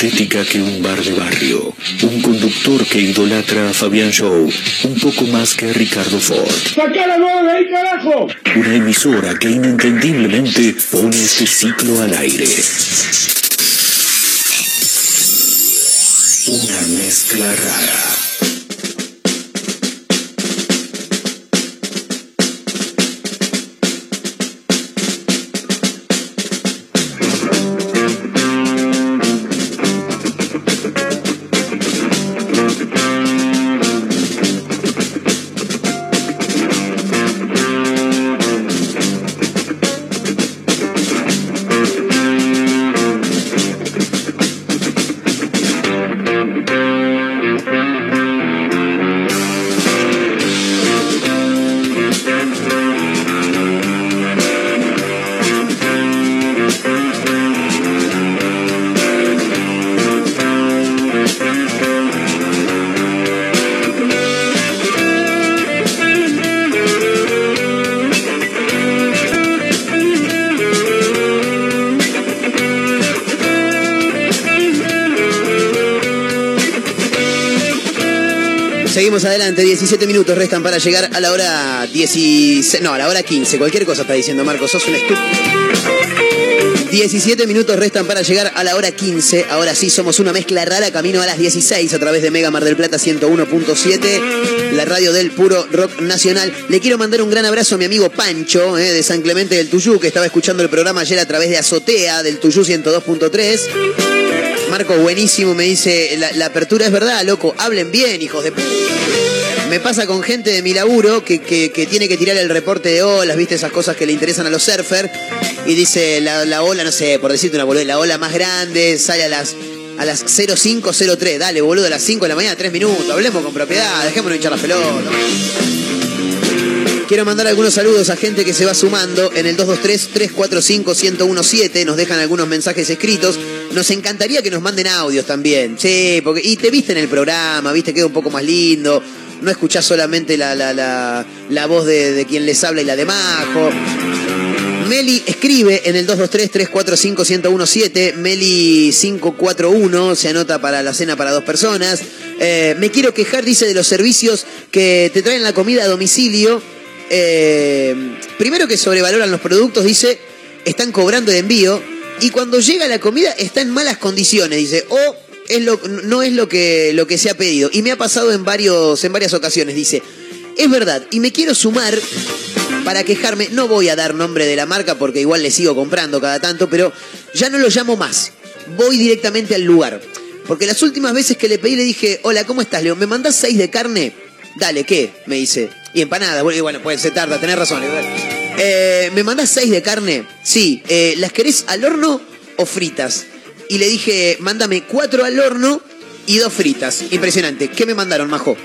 Estética que un bar de barrio. Un conductor que idolatra a Fabián Show un poco más que a Ricardo Ford.
de ahí, carajo!
Una emisora que inentendiblemente pone este ciclo al aire. Una mezcla rara.
Adelante, 17 minutos restan para llegar a la hora 16, no, a la hora 15, cualquier cosa está diciendo Marcos, sos un estúpido. 17 minutos restan para llegar a la hora 15. Ahora sí, somos una mezcla rara, camino a las 16 a través de Mega Mar del Plata 101.7, la radio del puro rock nacional. Le quiero mandar un gran abrazo a mi amigo Pancho, eh, de San Clemente del Tuyú, que estaba escuchando el programa ayer a través de Azotea del Tuyú 102.3. Marco, buenísimo, me dice, la, apertura es verdad, loco, hablen bien, hijos de... p-". Me pasa con gente de mi laburo que, que- tiene que tirar el reporte de olas, viste, esas cosas que le interesan a los surfers, y dice, la, la ola, no sé, por decirte una boludez, la ola más grande sale a las, a las 0503, dale, boludo, a las 5 de la mañana, 3 minutos, hablemos con propiedad, dejémonos hinchar la pelota. Quiero mandar algunos saludos a gente que se va sumando en el 223-345-1017. Nos dejan algunos mensajes escritos. Nos encantaría que nos manden audios también. Sí, porque. Y te viste en el programa, viste, queda un poco más lindo. No escuchás solamente la, la, la, la voz de, de quien les habla y la de Majo. Meli escribe en el 223-345-1017. Meli 541 se anota para la cena para dos personas. Eh, me quiero quejar, dice, de los servicios que te traen la comida a domicilio. Eh, primero que sobrevaloran los productos, dice, están cobrando el envío. Y cuando llega la comida está en malas condiciones, dice. O es lo, no es lo que, lo que se ha pedido. Y me ha pasado en, varios, en varias ocasiones, dice. Es verdad, y me quiero sumar para quejarme. No voy a dar nombre de la marca porque igual le sigo comprando cada tanto, pero ya no lo llamo más. Voy directamente al lugar. Porque las últimas veces que le pedí le dije, hola, ¿cómo estás, León? ¿Me mandás seis de carne? Dale, ¿qué? Me dice. Y empanada. Bueno, y bueno, pues se tarda, tenés razón. Eh, ¿Me mandás seis de carne? Sí. Eh, ¿Las querés al horno o fritas? Y le dije, mándame cuatro al horno y dos fritas. Impresionante. ¿Qué me mandaron, Majo?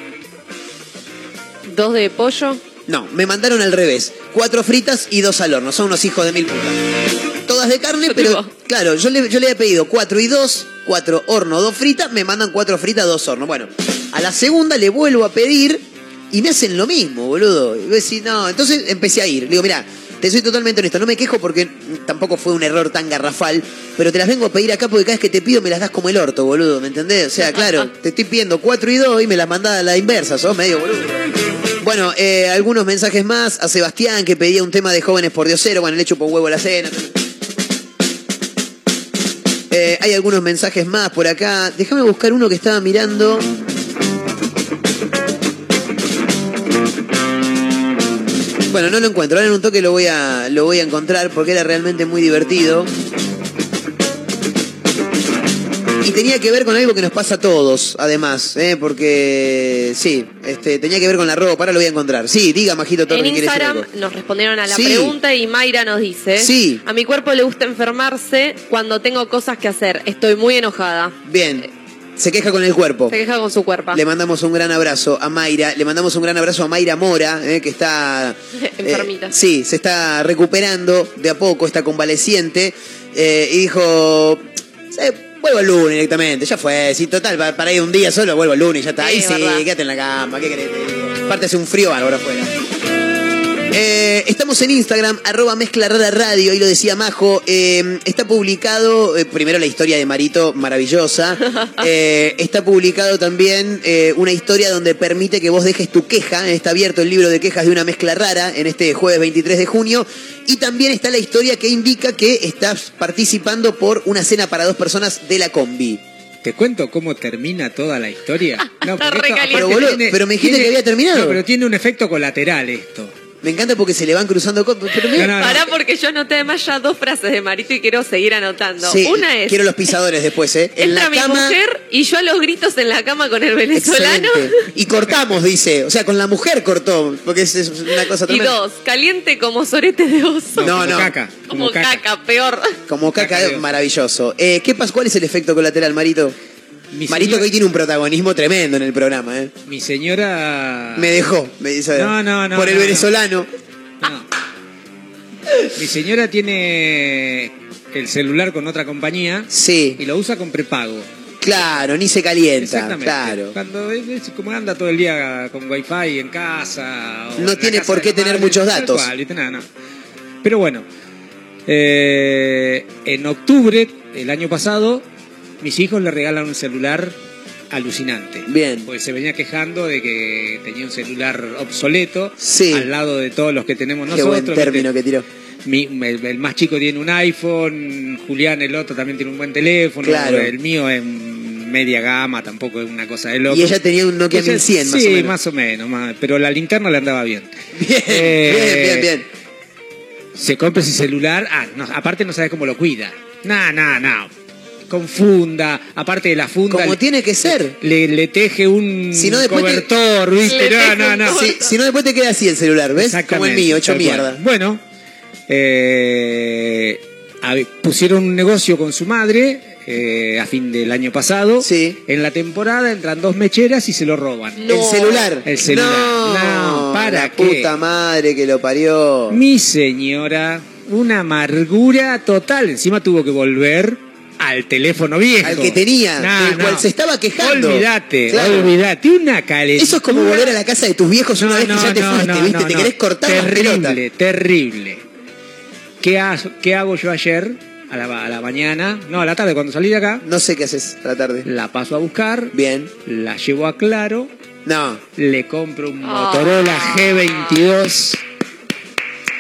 Dos de pollo.
No, me mandaron al revés. Cuatro fritas y dos al horno. Son unos hijos de mil putas. Todas de carne, pero claro, yo le, yo le había pedido 4 y 2, 4 horno, 2 fritas, me mandan 4 fritas, 2 horno. Bueno, a la segunda le vuelvo a pedir y me hacen lo mismo, boludo. Y decir, no, entonces empecé a ir. Le digo, mira, te soy totalmente honesto, no me quejo porque tampoco fue un error tan garrafal, pero te las vengo a pedir acá porque cada vez que te pido me las das como el orto, boludo, ¿me entendés? O sea, claro, (laughs) te estoy pidiendo 4 y 2 y me las mandás a la inversa, sos medio boludo. Bueno, eh, algunos mensajes más. A Sebastián, que pedía un tema de jóvenes por diosero. Bueno, le echo por huevo a la cena. Eh, hay algunos mensajes más por acá. Déjame buscar uno que estaba mirando. Bueno, no lo encuentro. Ahora en un toque lo voy a, lo voy a encontrar porque era realmente muy divertido. Y tenía que ver con algo que nos pasa a todos, además, ¿eh? porque sí, este, tenía que ver con la ropa, ahora lo voy a encontrar. Sí, diga, Majito Torre,
En
¿quiere decir
Instagram nos respondieron a la
Sí.
pregunta y Mayra nos dice:
Sí.
A mi cuerpo le gusta enfermarse cuando tengo cosas que hacer. Estoy muy enojada.
Bien, se queja con el cuerpo.
Se queja con su cuerpo.
Le mandamos un gran abrazo a Mayra, le mandamos un gran abrazo a Mayra Mora, eh, que está... (laughs) eh,
Enfermita.
sí, se está recuperando de a poco, está convaleciente, eh, y dijo, "Sí, vuelvo el lunes directamente, ya fue, si total, pa- para ir un día solo, vuelvo el lunes, ya está.
Sí,
Ahí sí, quédate en la cama, ¿qué querés? que te diga? Aparte hace un frío bárbaro afuera. Eh, estamos en Instagram, arroba mezcla rara radio, y lo decía Majo, eh, está publicado, eh, primero la historia de Marito, maravillosa, (laughs) Eh, está publicado también eh, una historia donde permite que vos dejes tu queja, está abierto el libro de quejas de una mezcla rara en este jueves 23 de junio, y también está la historia que indica que estás participando por una cena para dos personas de la combi.
¿Te cuento cómo termina toda la historia? (laughs) No, esto.
Pero, boludo, pero me dijiste que había terminado.
No, pero tiene un efecto colateral esto.
Me encanta porque se le van cruzando cosas, pero me-
No, no, no.
Pará porque yo anoté además ya dos frases de Marito y quiero seguir anotando.
Sí,
Una es,
quiero los pisadores después, ¿eh? En
entra
la
mi
cama...
mujer y yo a los gritos en la cama con el venezolano.
Excelente. Y cortamos, dice. O sea, con la mujer cortó, porque es, es una cosa
Y
tremenda.
dos, caliente como sorete de oso.
No,
como
no.
caca.
como caca. peor.
Como caca,
Caca de oso.
maravilloso. Eh, ¿qué pasa? ¿Cuál es el efecto colateral, Marito?
Mi,
Marito
señor-
que hoy tiene un protagonismo tremendo en el programa, ¿eh?
mi señora...
Me dejó, me dice.
No, no, no,
Por el
no, no.
venezolano.
No. Mi señora tiene el celular con otra compañía
Sí,
y lo usa con prepago.
claro, ni se calienta.
Exactamente.
Claro.
Cuando es, es como anda todo el día con wifi en casa. o
No
en
tiene
casa
por qué tener
madre,
muchos datos.
cual. Nada, no. Pero bueno, eh, en octubre, el año pasado, mis hijos le regalan un celular alucinante.
Bien.
Porque se venía quejando de que tenía un celular obsoleto
Sí.
al lado de todos los que tenemos
Qué
nosotros.
buen término que tiró.
Mi- el, el más chico tiene un iPhone, Julián el otro también tiene un buen teléfono,
Claro.
el mío es media gama, tampoco es una cosa de loco.
Y ella tenía un Nokia
Entonces,
1100, más
sí,
o menos.
más o menos, más- pero la linterna le andaba bien.
Bien,
Eh,
bien, bien, bien.
Se compra ese celular, ah, no, aparte no sabe cómo lo cuida. No, no, no. Con funda, aparte de la funda.
Como
le-
tiene que ser.
Le, le teje un
Si no, después te-
cobertor, ¿viste? No, no, no.
Si, si no, después te queda así el celular, ¿ves? Como el mío, hecho
cual.
mierda.
Bueno, eh, a ver, pusieron un negocio con su madre eh, a fin del año pasado.
Sí.
En la temporada entran dos mecheras y se lo roban.
No.
El celular.
El celular.
No,
No, ¿para
la
qué?
puta madre que lo parió.
Mi señora, una amargura total. Encima tuvo que volver al teléfono viejo.
Al que tenía,
No,
del
no.
cual se estaba quejando.
Olvídate,
Claro.
olvídate. Una calentura.
Eso es como volver a la casa de tus viejos una
No,
vez que
no,
ya te
no,
fuiste,
no,
¿viste?
no,
te
no.
querés cortar la pelota.
Terrible, terrible. ¿Qué, ha- ¿Qué hago yo ayer? A la, a la mañana, no, a la tarde, cuando salí de acá,
No sé qué haces a la tarde.
la paso a buscar,
Bien.
la llevo a Claro,
No.
le compro un
Ah.
Motorola G22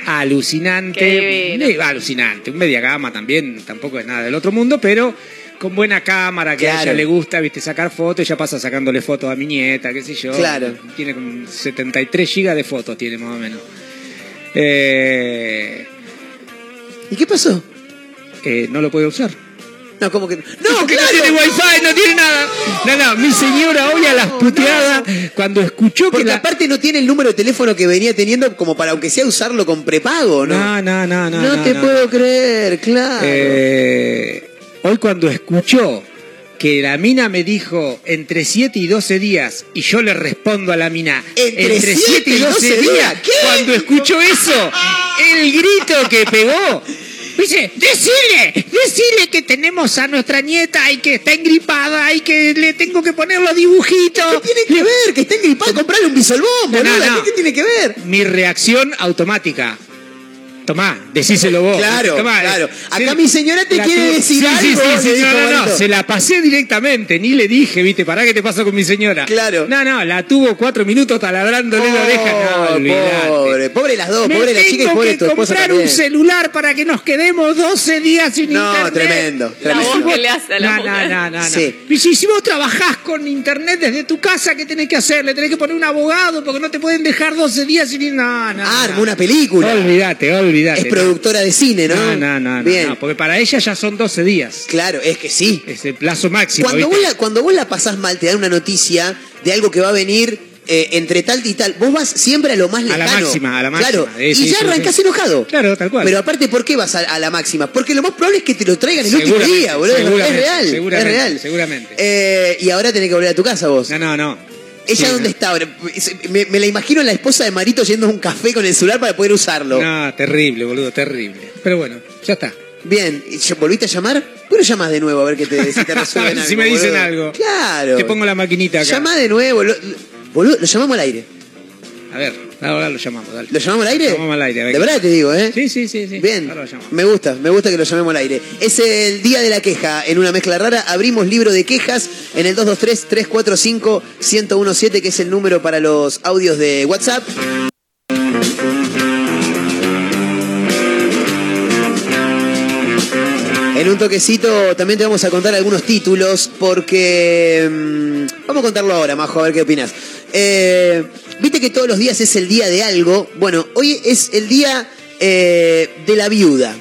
alucinante. Eh, alucinante, un media gama también, tampoco es nada del otro mundo, pero con buena cámara, que a ella le gusta, viste, sacar fotos, ella pasa sacándole fotos a mi nieta, qué sé yo.
Claro.
Tiene como 73 gigas de fotos, tiene más o menos. Eh,
¿Y qué pasó?
eh, no lo puede usar.
No, como que. No,
Porque
claro.
no tiene wifi, no tiene nada. No, no, mi señora hoy a las puteadas, cuando escuchó que
Porque
la...
aparte no tiene el número de teléfono que venía teniendo como para aunque sea usarlo con prepago, ¿no?
No, no, no, no.
No
no,
te
no.
puedo creer, claro.
Eh, hoy cuando escuchó que la mina me dijo entre 7 y 12 días y yo le respondo a la mina
¿Entre siete y 12 días? ¿Qué?
cuando escuchó eso el grito que pegó Dice, decile, decile que tenemos a nuestra nieta y que está engripada y que le tengo que poner los dibujitos.
¿Qué tiene que ver? Que esté gripado, comprarle un bisolbón,
No, no,
boluda.
no.
¿Qué, qué tiene que ver?
Mi reacción automática. Tomá, decíselo vos.
Claro,
Tomá,
claro.
eh,
Acá mi señora te quiere
tu-
decir
sí,
algo,
Sí, sí, sí, no, no, no,
Marito.
se la pasé directamente, ni le dije, viste, pará, ¿qué te pasa con mi señora?
Claro.
No, no, la tuvo cuatro minutos taladrándole la oreja. No,
pobre, pobre las dos,
Me
pobre la chica y
tengo
pobre
que
tu esposa
comprar
también.
un celular para que nos quedemos 12 días sin
No,
internet.
tremendo,
La
tremendo.
voz que le hace a la
No,
mujer.
no, no, no, no.
Sí.
Y si, si vos trabajás con internet desde tu casa, ¿qué tenés que hacer? Le tenés que poner un abogado porque no te pueden dejar 12 días sin. No, no.
Ah,
no.
armó una película.
Olvídate, olvídate.
Es productora de cine, ¿no?
No, no, no,
Bien.
no, porque para ella ya son 12 días.
Claro, es que sí.
Es el plazo máximo.
Cuando vos, la, cuando vos la pasás mal, te dan una noticia de algo que va a venir eh, entre tal y tal. Vos vas siempre a lo más
A la
lejano.
máxima, a la máxima.
Claro, y ya arrancás enojado.
Claro, tal cual.
Pero aparte, ¿por qué vas a, a la máxima? Porque lo más probable es que te lo traigan el último día, boludo. Es real.
seguramente,
es real.
seguramente.
Eh, y ahora tenés que volver a tu casa vos.
No, no, no.
¿Ella
Sí,
dónde está ahora? Me, me la imagino la esposa de Marito yendo a un café con el celular para poder usarlo.
No, terrible, boludo, terrible. Pero bueno, ya está.
Bien, ¿y ya- ¿volviste a llamar? ¿Por qué no llamas de nuevo a ver que te, si te (laughs) resuelven algo?
si me dicen
boludo?
algo.
Claro.
Te pongo la maquinita acá.
Llama de nuevo. Lo, lo- boludo, lo llamamos al aire.
A ver, ahora lo llamamos, dale.
¿Lo llamamos al aire?
Lo llamamos al aire,
De verdad te digo, ¿eh?
Sí, sí, sí, sí.
Bien,
Ahora lo llamamos.
me gusta, me gusta que lo llamemos al aire. Es el día de la queja. En una mezcla rara abrimos libro de quejas en el 223-345-1017, que es el número para los audios de WhatsApp. En un toquecito también te vamos a contar algunos títulos porque... mm, vamos a contarlo ahora, Majo, a ver qué opinas. Eh, Viste que todos los días es el día de algo. Bueno, hoy es el día eh, de la viuda.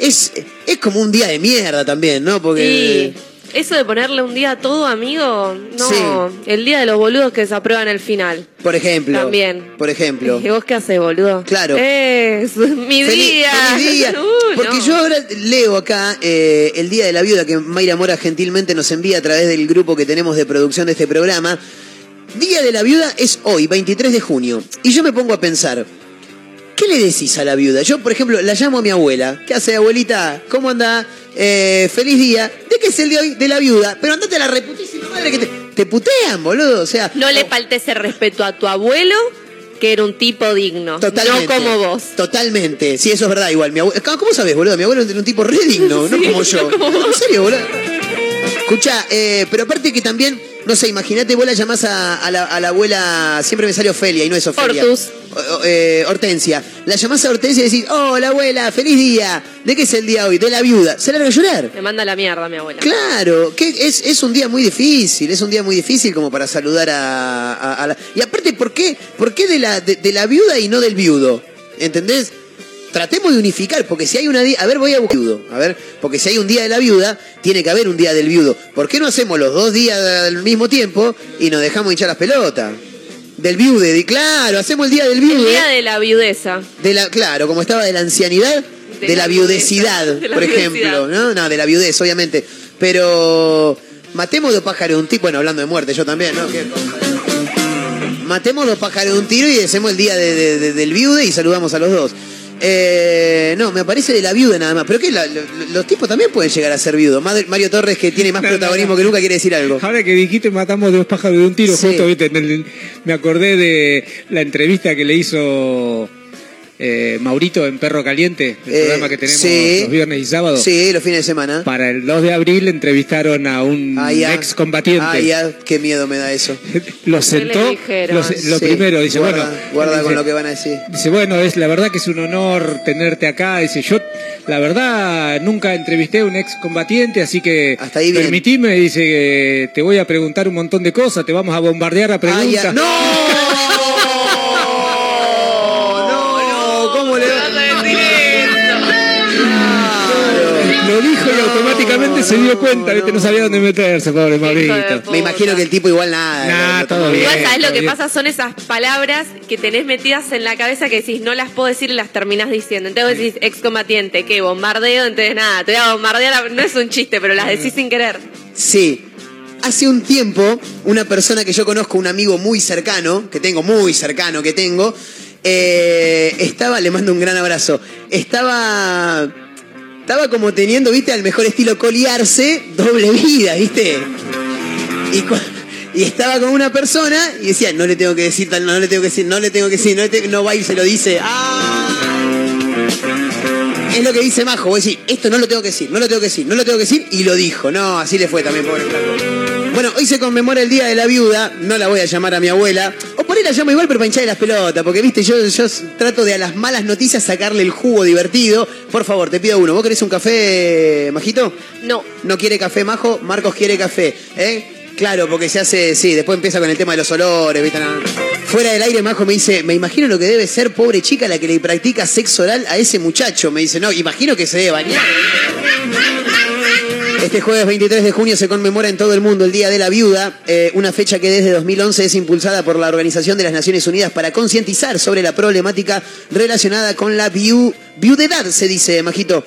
Es, es como un día de mierda también, ¿no? Porque...
Y eso de ponerle un día a todo, amigo, no.
Sí.
El día de los boludos que se aprueban el final.
Por ejemplo.
También.
Por ejemplo.
¿Y vos qué haces, boludo?
Claro.
Es mi
Feliz-
día.
feliz día. (laughs)
Uy,
Porque
no.
yo ahora leo acá eh, el Día de la Viuda que Mayra Mora gentilmente nos envía a través del grupo que tenemos de producción de este programa. Día de la Viuda es hoy, 23 de junio. Y yo me pongo a pensar, ¿qué le decís a la viuda? Yo, por ejemplo, la llamo a mi abuela. ¿Qué hace, abuelita? ¿Cómo anda? Eh, feliz día. ¿De qué es el día de la viuda? Pero andate a la reputísima madre que te, te putean, boludo. O sea,
No le faltes el respeto a tu abuelo, que era un tipo digno.
Totalmente.
No como vos.
Totalmente. Sí, eso es verdad. Igual, mi abuelo. ¿Cómo sabes, boludo? Mi abuelo era un tipo re digno, (laughs) no como yo.
no como vos.
En serio, boludo. Escucha, eh, pero aparte que también, no sé, imagínate, vos la llamás a, a la, a la abuela, siempre me sale Ofelia y no es Ofelia.
Hortus.
O- eh, Hortensia. La llamás a Hortensia y decís, oh, la abuela, feliz día. ¿De qué es el día hoy? De la viuda. Se larga a llorar.
Me manda la mierda mi abuela.
Claro, que es, es un día muy difícil, es un día muy difícil como para saludar a, a- a la... Y aparte, ¿por qué, por qué de, la, de, de la viuda y no del viudo? ¿Entendés? Tratemos de unificar, porque si hay una día... A ver, voy a buscar viudo. A ver, porque si hay un día de la viuda, tiene que haber un día del viudo. ¿Por qué no hacemos los dos días al mismo tiempo y nos dejamos hinchar las pelotas? Del viude, claro, hacemos el día del
El
viude.
día de la viudeza.
De la, claro, como estaba de la ancianidad, de,
De
la
la
viudecidad,
viudeza, de la
por
viudecidad.
ejemplo. ¿no? no, de la viudez, obviamente. Pero matemos dos pájaros de un tiro. Bueno, hablando de muerte, yo también, ¿no? ¿Qué? Matemos dos pájaros de un tiro y hacemos el día de- de- de- del viude y saludamos a los dos. Eh, no, me aparece de la viuda nada más. Pero que los tipos también pueden llegar a ser viudos. Mario Torres, que tiene más
No,
protagonismo
no.
que nunca, quiere decir algo.
Ahora que dijiste matamos dos pájaros de un tiro,
Sí.
justo viste, me acordé de la entrevista que le hizo eh, Maurito en Perro Caliente, el
Eh,
programa que tenemos
sí.
los viernes y sábados.
Sí, los fines de semana.
Para el 2 de abril entrevistaron a un ex combatiente.
Ya, qué miedo me da eso. (laughs)
Lo sentó. Lo, lo
Sí,
primero, dice,
guarda,
bueno.
Guarda
dice,
con lo que van a decir.
Dice, bueno, es la verdad que es un honor tenerte acá. Dice, yo la verdad nunca entrevisté a un ex combatiente, así que
Hasta ahí bien.
permitime, dice, que te voy a preguntar un montón de cosas, te vamos a bombardear a preguntas.
¡No! (laughs)
Lo dijo y automáticamente se dio cuenta, ¿viste? no sabía dónde meterse, pobre Maurito.
Me imagino que el tipo igual nada.
Nah,
lo-
todo
lo-
bien.
Igual, ¿sabes lo que
bien.
pasa? Son esas palabras que tenés metidas en la cabeza que decís, no las puedo decir y las terminás diciendo. Entonces vos decís, excombatiente, ¿qué? Bombardeo, entonces nada, te voy a bombardear. No es un chiste, pero las decís sin querer.
Sí. Hace un tiempo, una persona que yo conozco, un amigo muy cercano, que tengo muy cercano, que tengo, eh, estaba, le mando un gran abrazo, estaba estaba como teniendo, viste, al mejor estilo coliarse, doble vida, viste. Y, estaba con una persona y decía, no le tengo que decir tal, no le tengo que decir, no le tengo que decir, no, le te- no va y se lo dice. ¡Ah! Es lo que dice Majo, vos decís, esto no lo tengo que decir, no lo tengo que decir, no lo tengo que decir, y lo dijo. No, así le fue también, pobre. Bueno, hoy se conmemora el Día de la Viuda, no la voy a llamar a mi abuela, o por ahí la llamo igual, pero para hincharle las pelotas, porque viste, yo, yo trato de a las malas noticias sacarle el jugo divertido. Por favor, te pido uno, ¿vos querés un café, Majito?
No.
No quiere café, Majo, Marcos quiere café, ¿eh? Claro, porque se hace, sí, después empieza con el tema de los olores, ¿viste? No. Fuera del aire, Majo me dice, me imagino lo que debe ser pobre chica la que le practica sexo oral a ese muchacho. Me dice, no, imagino que se debe bañar. Este jueves 23 de junio se conmemora en todo el mundo el Día de la Viuda, eh, una fecha que desde 2011 es impulsada por la Organización de las Naciones Unidas para concientizar sobre la problemática relacionada con la viu- viudedad, se dice, Majito.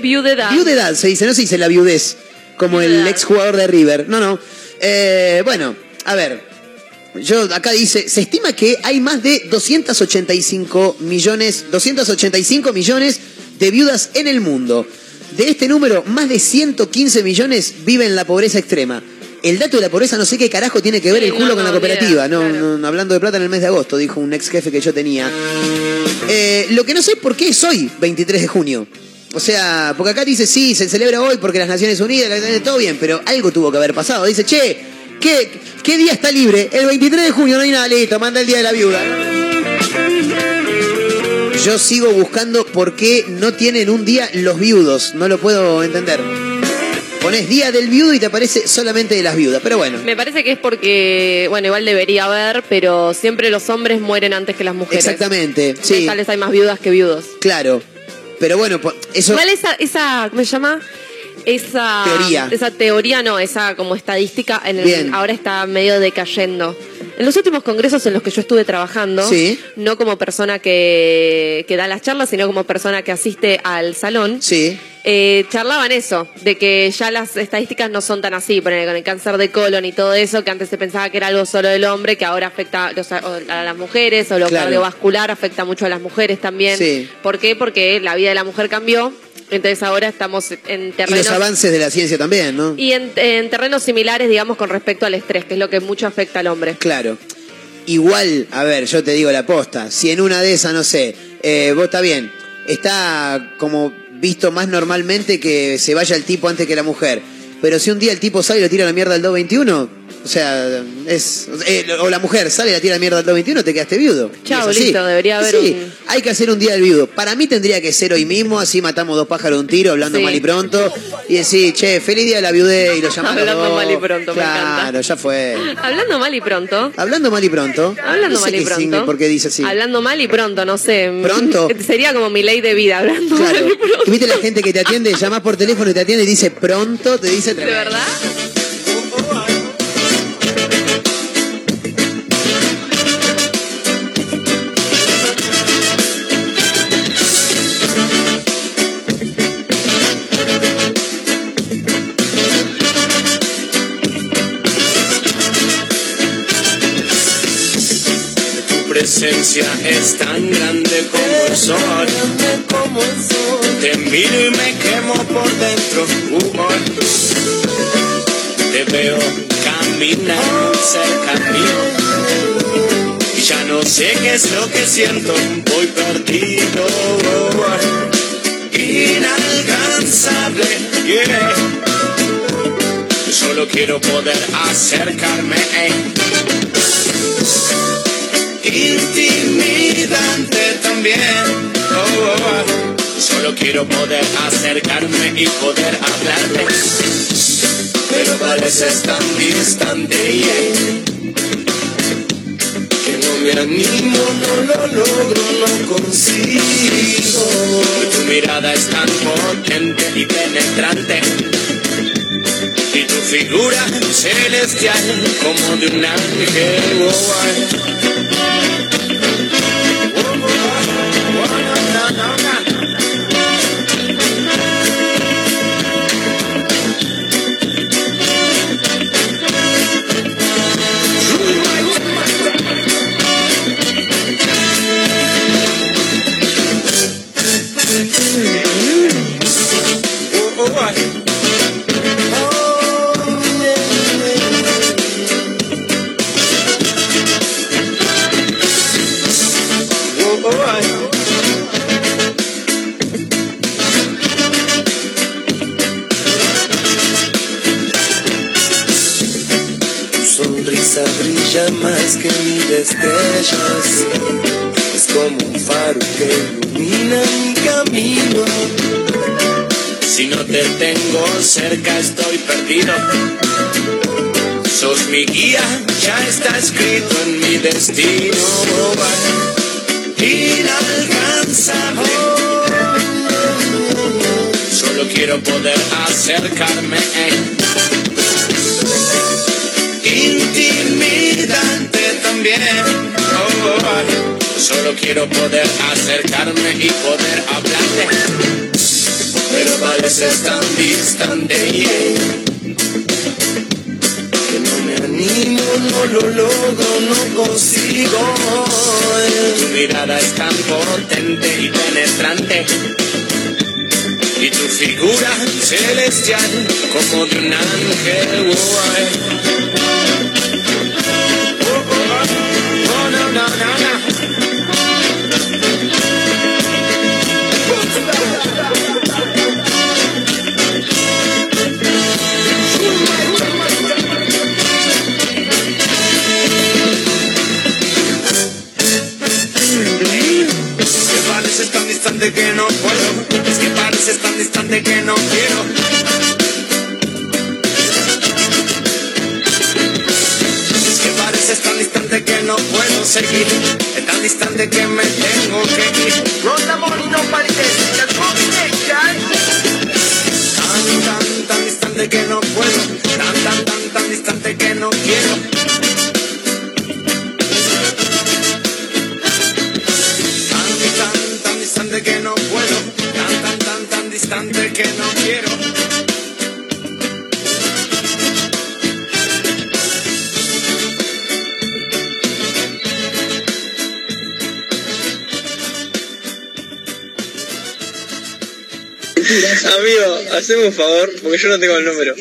Viudedad.
Viudedad se dice, no se dice la viudez, como el
Viudedad.
exjugador de River. No, no. Eh, bueno, a ver. Yo acá dice, se estima que hay más de 285 millones, 285 millones de viudas en el mundo. De este número, más de 115 millones viven en la pobreza extrema. El dato de la pobreza no sé qué carajo tiene que ver
Sí,
el culo
no,
con la cooperativa. no,
claro.
no, hablando de plata en el mes de agosto, dijo un ex jefe que yo tenía. Eh, lo que no sé por qué es hoy, 23 de junio. O sea, porque acá dice, sí, se celebra hoy porque las Naciones Unidas, todo bien, pero algo tuvo que haber pasado. Dice, che, ¿qué, ¿qué día está libre? El 23 de junio, no hay nada, listo, manda el día de la viuda. Yo sigo buscando por qué no tienen un día los viudos, no lo puedo entender. Pones día del viudo y te aparece solamente de las viudas, pero bueno.
Me parece que es porque, bueno, igual debería haber, pero siempre los hombres mueren antes que las mujeres.
Exactamente, sí,
Tal vez hay más viudas que viudos.
claro. Pero bueno, eso...
Igual esa, esa, ¿cómo se llama? Esa
Teoría.
Esa teoría no, esa como estadística en el-
Bien.
ahora está medio decayendo. En los últimos congresos en los que yo estuve trabajando,
Sí.
no como persona que, que da las charlas, sino como persona que asiste al salón,
Sí,
eh, charlaban eso, de que ya las estadísticas no son tan así, con el cáncer de colon y todo eso, que antes se pensaba que era algo solo del hombre, que ahora afecta los- a las mujeres, o lo
Claro.
cardiovascular afecta mucho a las mujeres también.
Sí.
¿Por qué? Porque la vida de la mujer cambió, entonces ahora estamos en
y
terrenos...
los avances de la ciencia también, ¿no?
y en, en terrenos similares, digamos, con respecto al estrés, que es lo que mucho afecta al hombre.
Claro. Igual, a ver, yo te digo la posta. Si en una de esas, no sé, eh, vos está bien, está como visto más normalmente que se vaya el tipo antes que la mujer. Pero si un día el tipo sale y lo tira la mierda al 221, o sea, es. eh, o la mujer sale y la tira a la mierda al 221, te quedaste viudo. Así.
listo, debería haber
Sí,
un-
hay que hacer un día del viudo. Para mí tendría que ser hoy mismo, así matamos dos pájaros de un tiro, hablando
Sí.
mal y pronto. Y decir, che, feliz día de la viudez y lo llamamos.
Hablando mal y pronto, me
Claro,
encanta.
ya fue.
Hablando mal y pronto.
Hablando mal y pronto.
Hablando
No sé
mal y pronto.
¿Por qué dice así?
Hablando mal y pronto, no sé.
¿Pronto? (laughs)
Sería como mi ley de vida, hablando
Claro.
mal y pronto.
Y viste la gente que te atiende, llamás por teléfono y te atiende y dice pronto, te dice
¿De verdad?
Presencia es tan grande como el sol. Te miro y me quemo por dentro. Oh. Te veo caminar cerca mío. Y ya no sé qué es lo que siento. Voy perdido. Inalcanzable. Yeah. Yo Solo quiero poder acercarme. Intimidante también. Oh, oh, oh. Solo quiero poder acercarme y poder hablarte. Pero pareces tan distante yeah. que no me animo, no lo logro, no consigo. Tu mirada es tan potente y penetrante. Figura celestial como de un ángel.
Cerca estoy perdido. Sos mi guía, ya está escrito en mi destino. Inalcanzable. Solo quiero poder acercarme. Intimidante también. Solo quiero poder acercarme y poder hablarte. Pero pareces tan distante. yeah que no me animo, no lo logro, no consigo. Tu mirada es tan potente y penetrante. Y tu figura celestial como de un ángel. Oh, distante que no puedo. Es que pareces tan distante que no quiero. Es que pareces tan distante que no puedo seguir. Es tan distante que me tengo que ir. Tan, tan, tan distante que no puedo. Tan, tan, tan, tan distante que no quiero.
Haceme un favor, porque yo no tengo el número.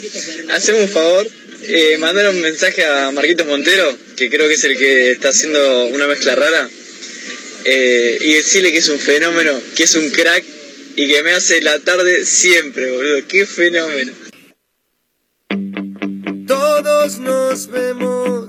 Haceme un favor, eh, mandar un mensaje a Marquitos Montero, que creo que es el que está haciendo una mezcla rara, eh, y decirle que es un fenómeno, que es un crack y que me hace la tarde siempre, boludo. Qué fenómeno.
Todos nos vemos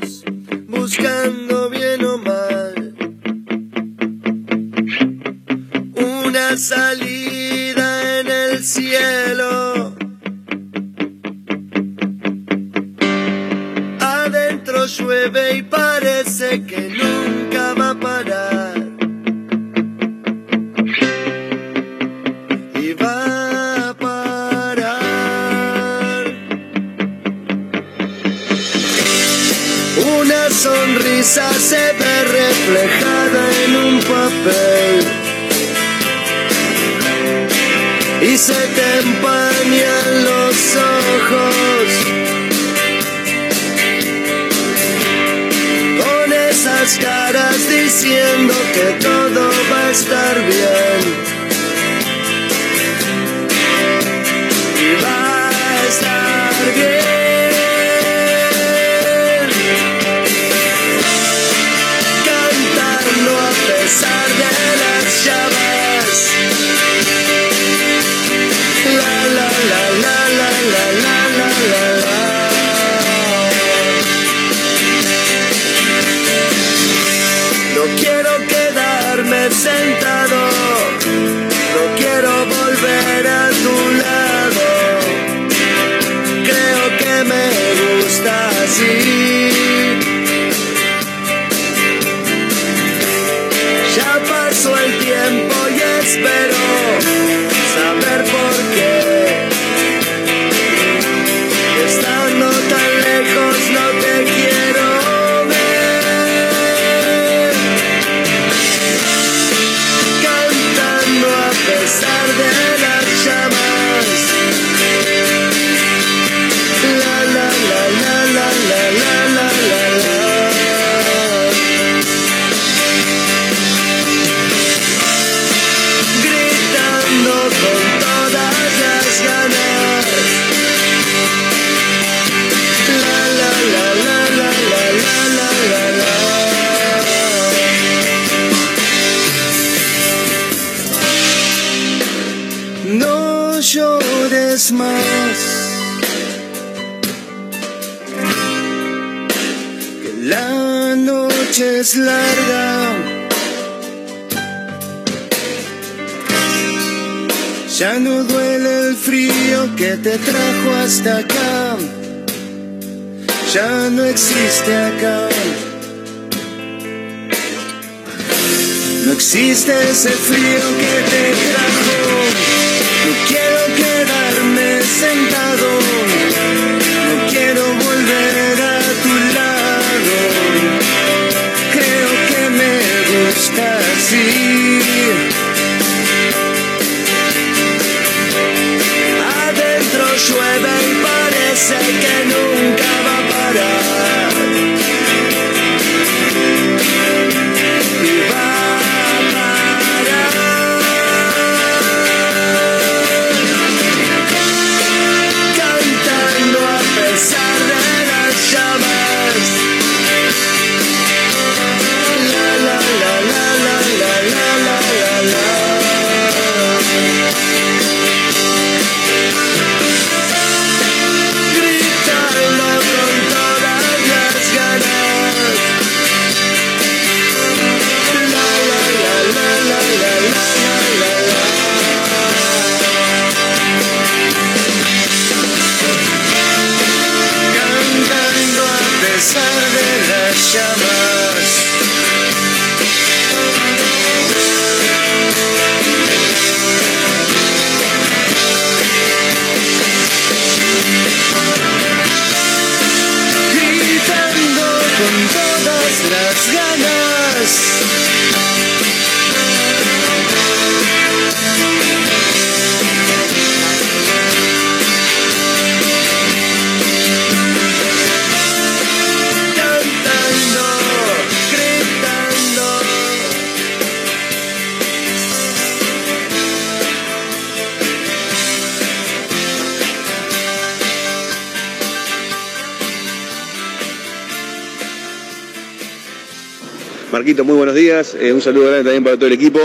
Muy buenos días. Eh, un saludo grande también para todo el equipo.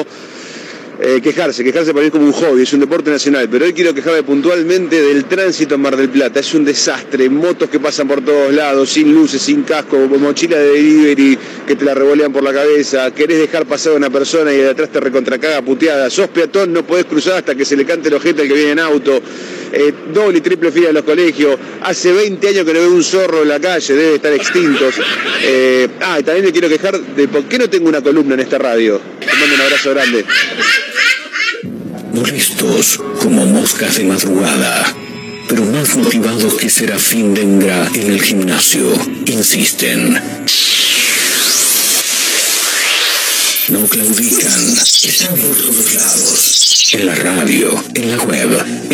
Eh, quejarse, quejarse para mí es como un hobby, es un deporte nacional, pero hoy quiero quejarme puntualmente del tránsito en Mar del Plata. Es un desastre, motos que pasan por todos lados, sin luces, sin casco, mochila de delivery que te la revolean por la cabeza, querés dejar pasar a una persona y de atrás te recontracaga puteada. Sos peatón, no podés cruzar hasta que se le cante el ojete al que viene en auto. Eh, doble y triple fila en los colegios. Hace 20 años que no veo un zorro en la calle, debe estar extintos. Eh, ah, y también me quiero quejar de por qué no tengo una columna en esta radio. Te mando un abrazo grande.
molestos como moscas de madrugada, pero más motivados que Serafín Dengra en el gimnasio, insisten. No claudican, están por todos lados, en la radio, en la web,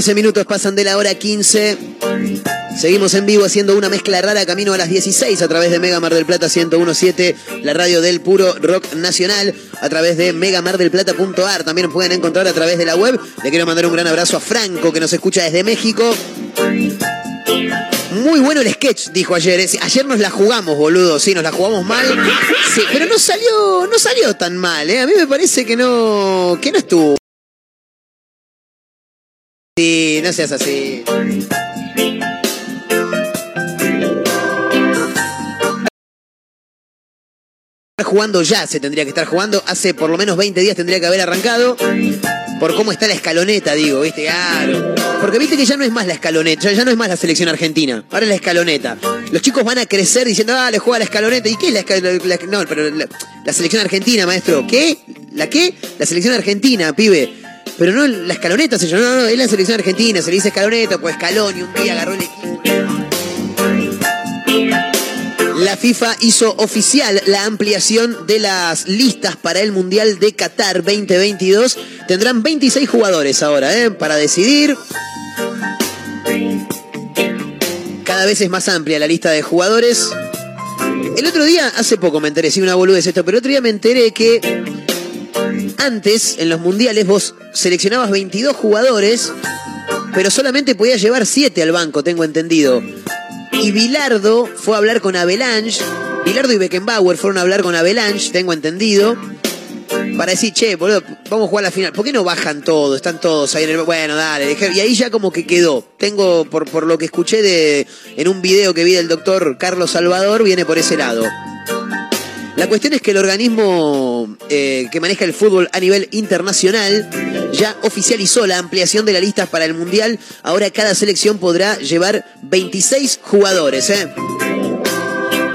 Trece minutos pasan de la hora 15. Seguimos en vivo haciendo una mezcla rara camino a las 16 a través de Mega Mar del Plata 1017, la radio del puro rock nacional, a través de megamardelplata.ar. También pueden encontrar a través de la web. Le quiero mandar un gran abrazo a Franco que nos escucha desde México. Muy bueno el sketch, dijo ayer. Es- Ayer nos la jugamos, boludo. Sí, nos la jugamos mal. Sí, pero no salió, no salió tan mal, ¿eh? A mí me parece que no, que no estuvo. No seas así. Jugando ya se tendría que estar jugando. Hace por lo menos 20 días tendría que haber arrancado. Por cómo está la escaloneta, digo, ¿viste? Claro. Porque viste que ya no es más la escaloneta, ya, no es más la selección argentina. Ahora es la escaloneta. los chicos van a crecer diciendo, ah, le juega la escaloneta. ¿Y qué es la escaloneta? No, pero la selección argentina, maestro. ¿Qué? ¿La qué? La selección argentina, pibe. Pero no la escaloneta se llama, no, no, es la selección argentina, se le dice escaloneta, pues Scaloni un día agarró el equipo. La FIFA hizo oficial la ampliación de las listas para el Mundial de Qatar 2022. Tendrán 26 jugadores ahora, ¿eh? Para decidir. Cada vez es más amplia la lista de jugadores. El otro día, hace poco me enteré, sí, una boludez esto, pero el otro día me enteré que antes, en los mundiales, vos seleccionabas 22 jugadores, pero solamente podías llevar 7 al banco, tengo entendido. Y Bilardo fue a hablar con Avalanche. Bilardo y Beckenbauer fueron a hablar con Avalanche, tengo entendido. Para decir, che, boludo, vamos a jugar la final. ¿Por qué no bajan todos? Están todos ahí en el. Bueno, dale. Y ahí ya como que quedó. Tengo, por, por lo que escuché de, en un video que vi del doctor Carlos Salvador, viene por ese lado. La cuestión es que el organismo eh, que maneja el fútbol a nivel internacional ya oficializó la ampliación de la lista para el Mundial. Ahora cada selección podrá llevar 26 jugadores. ¿eh?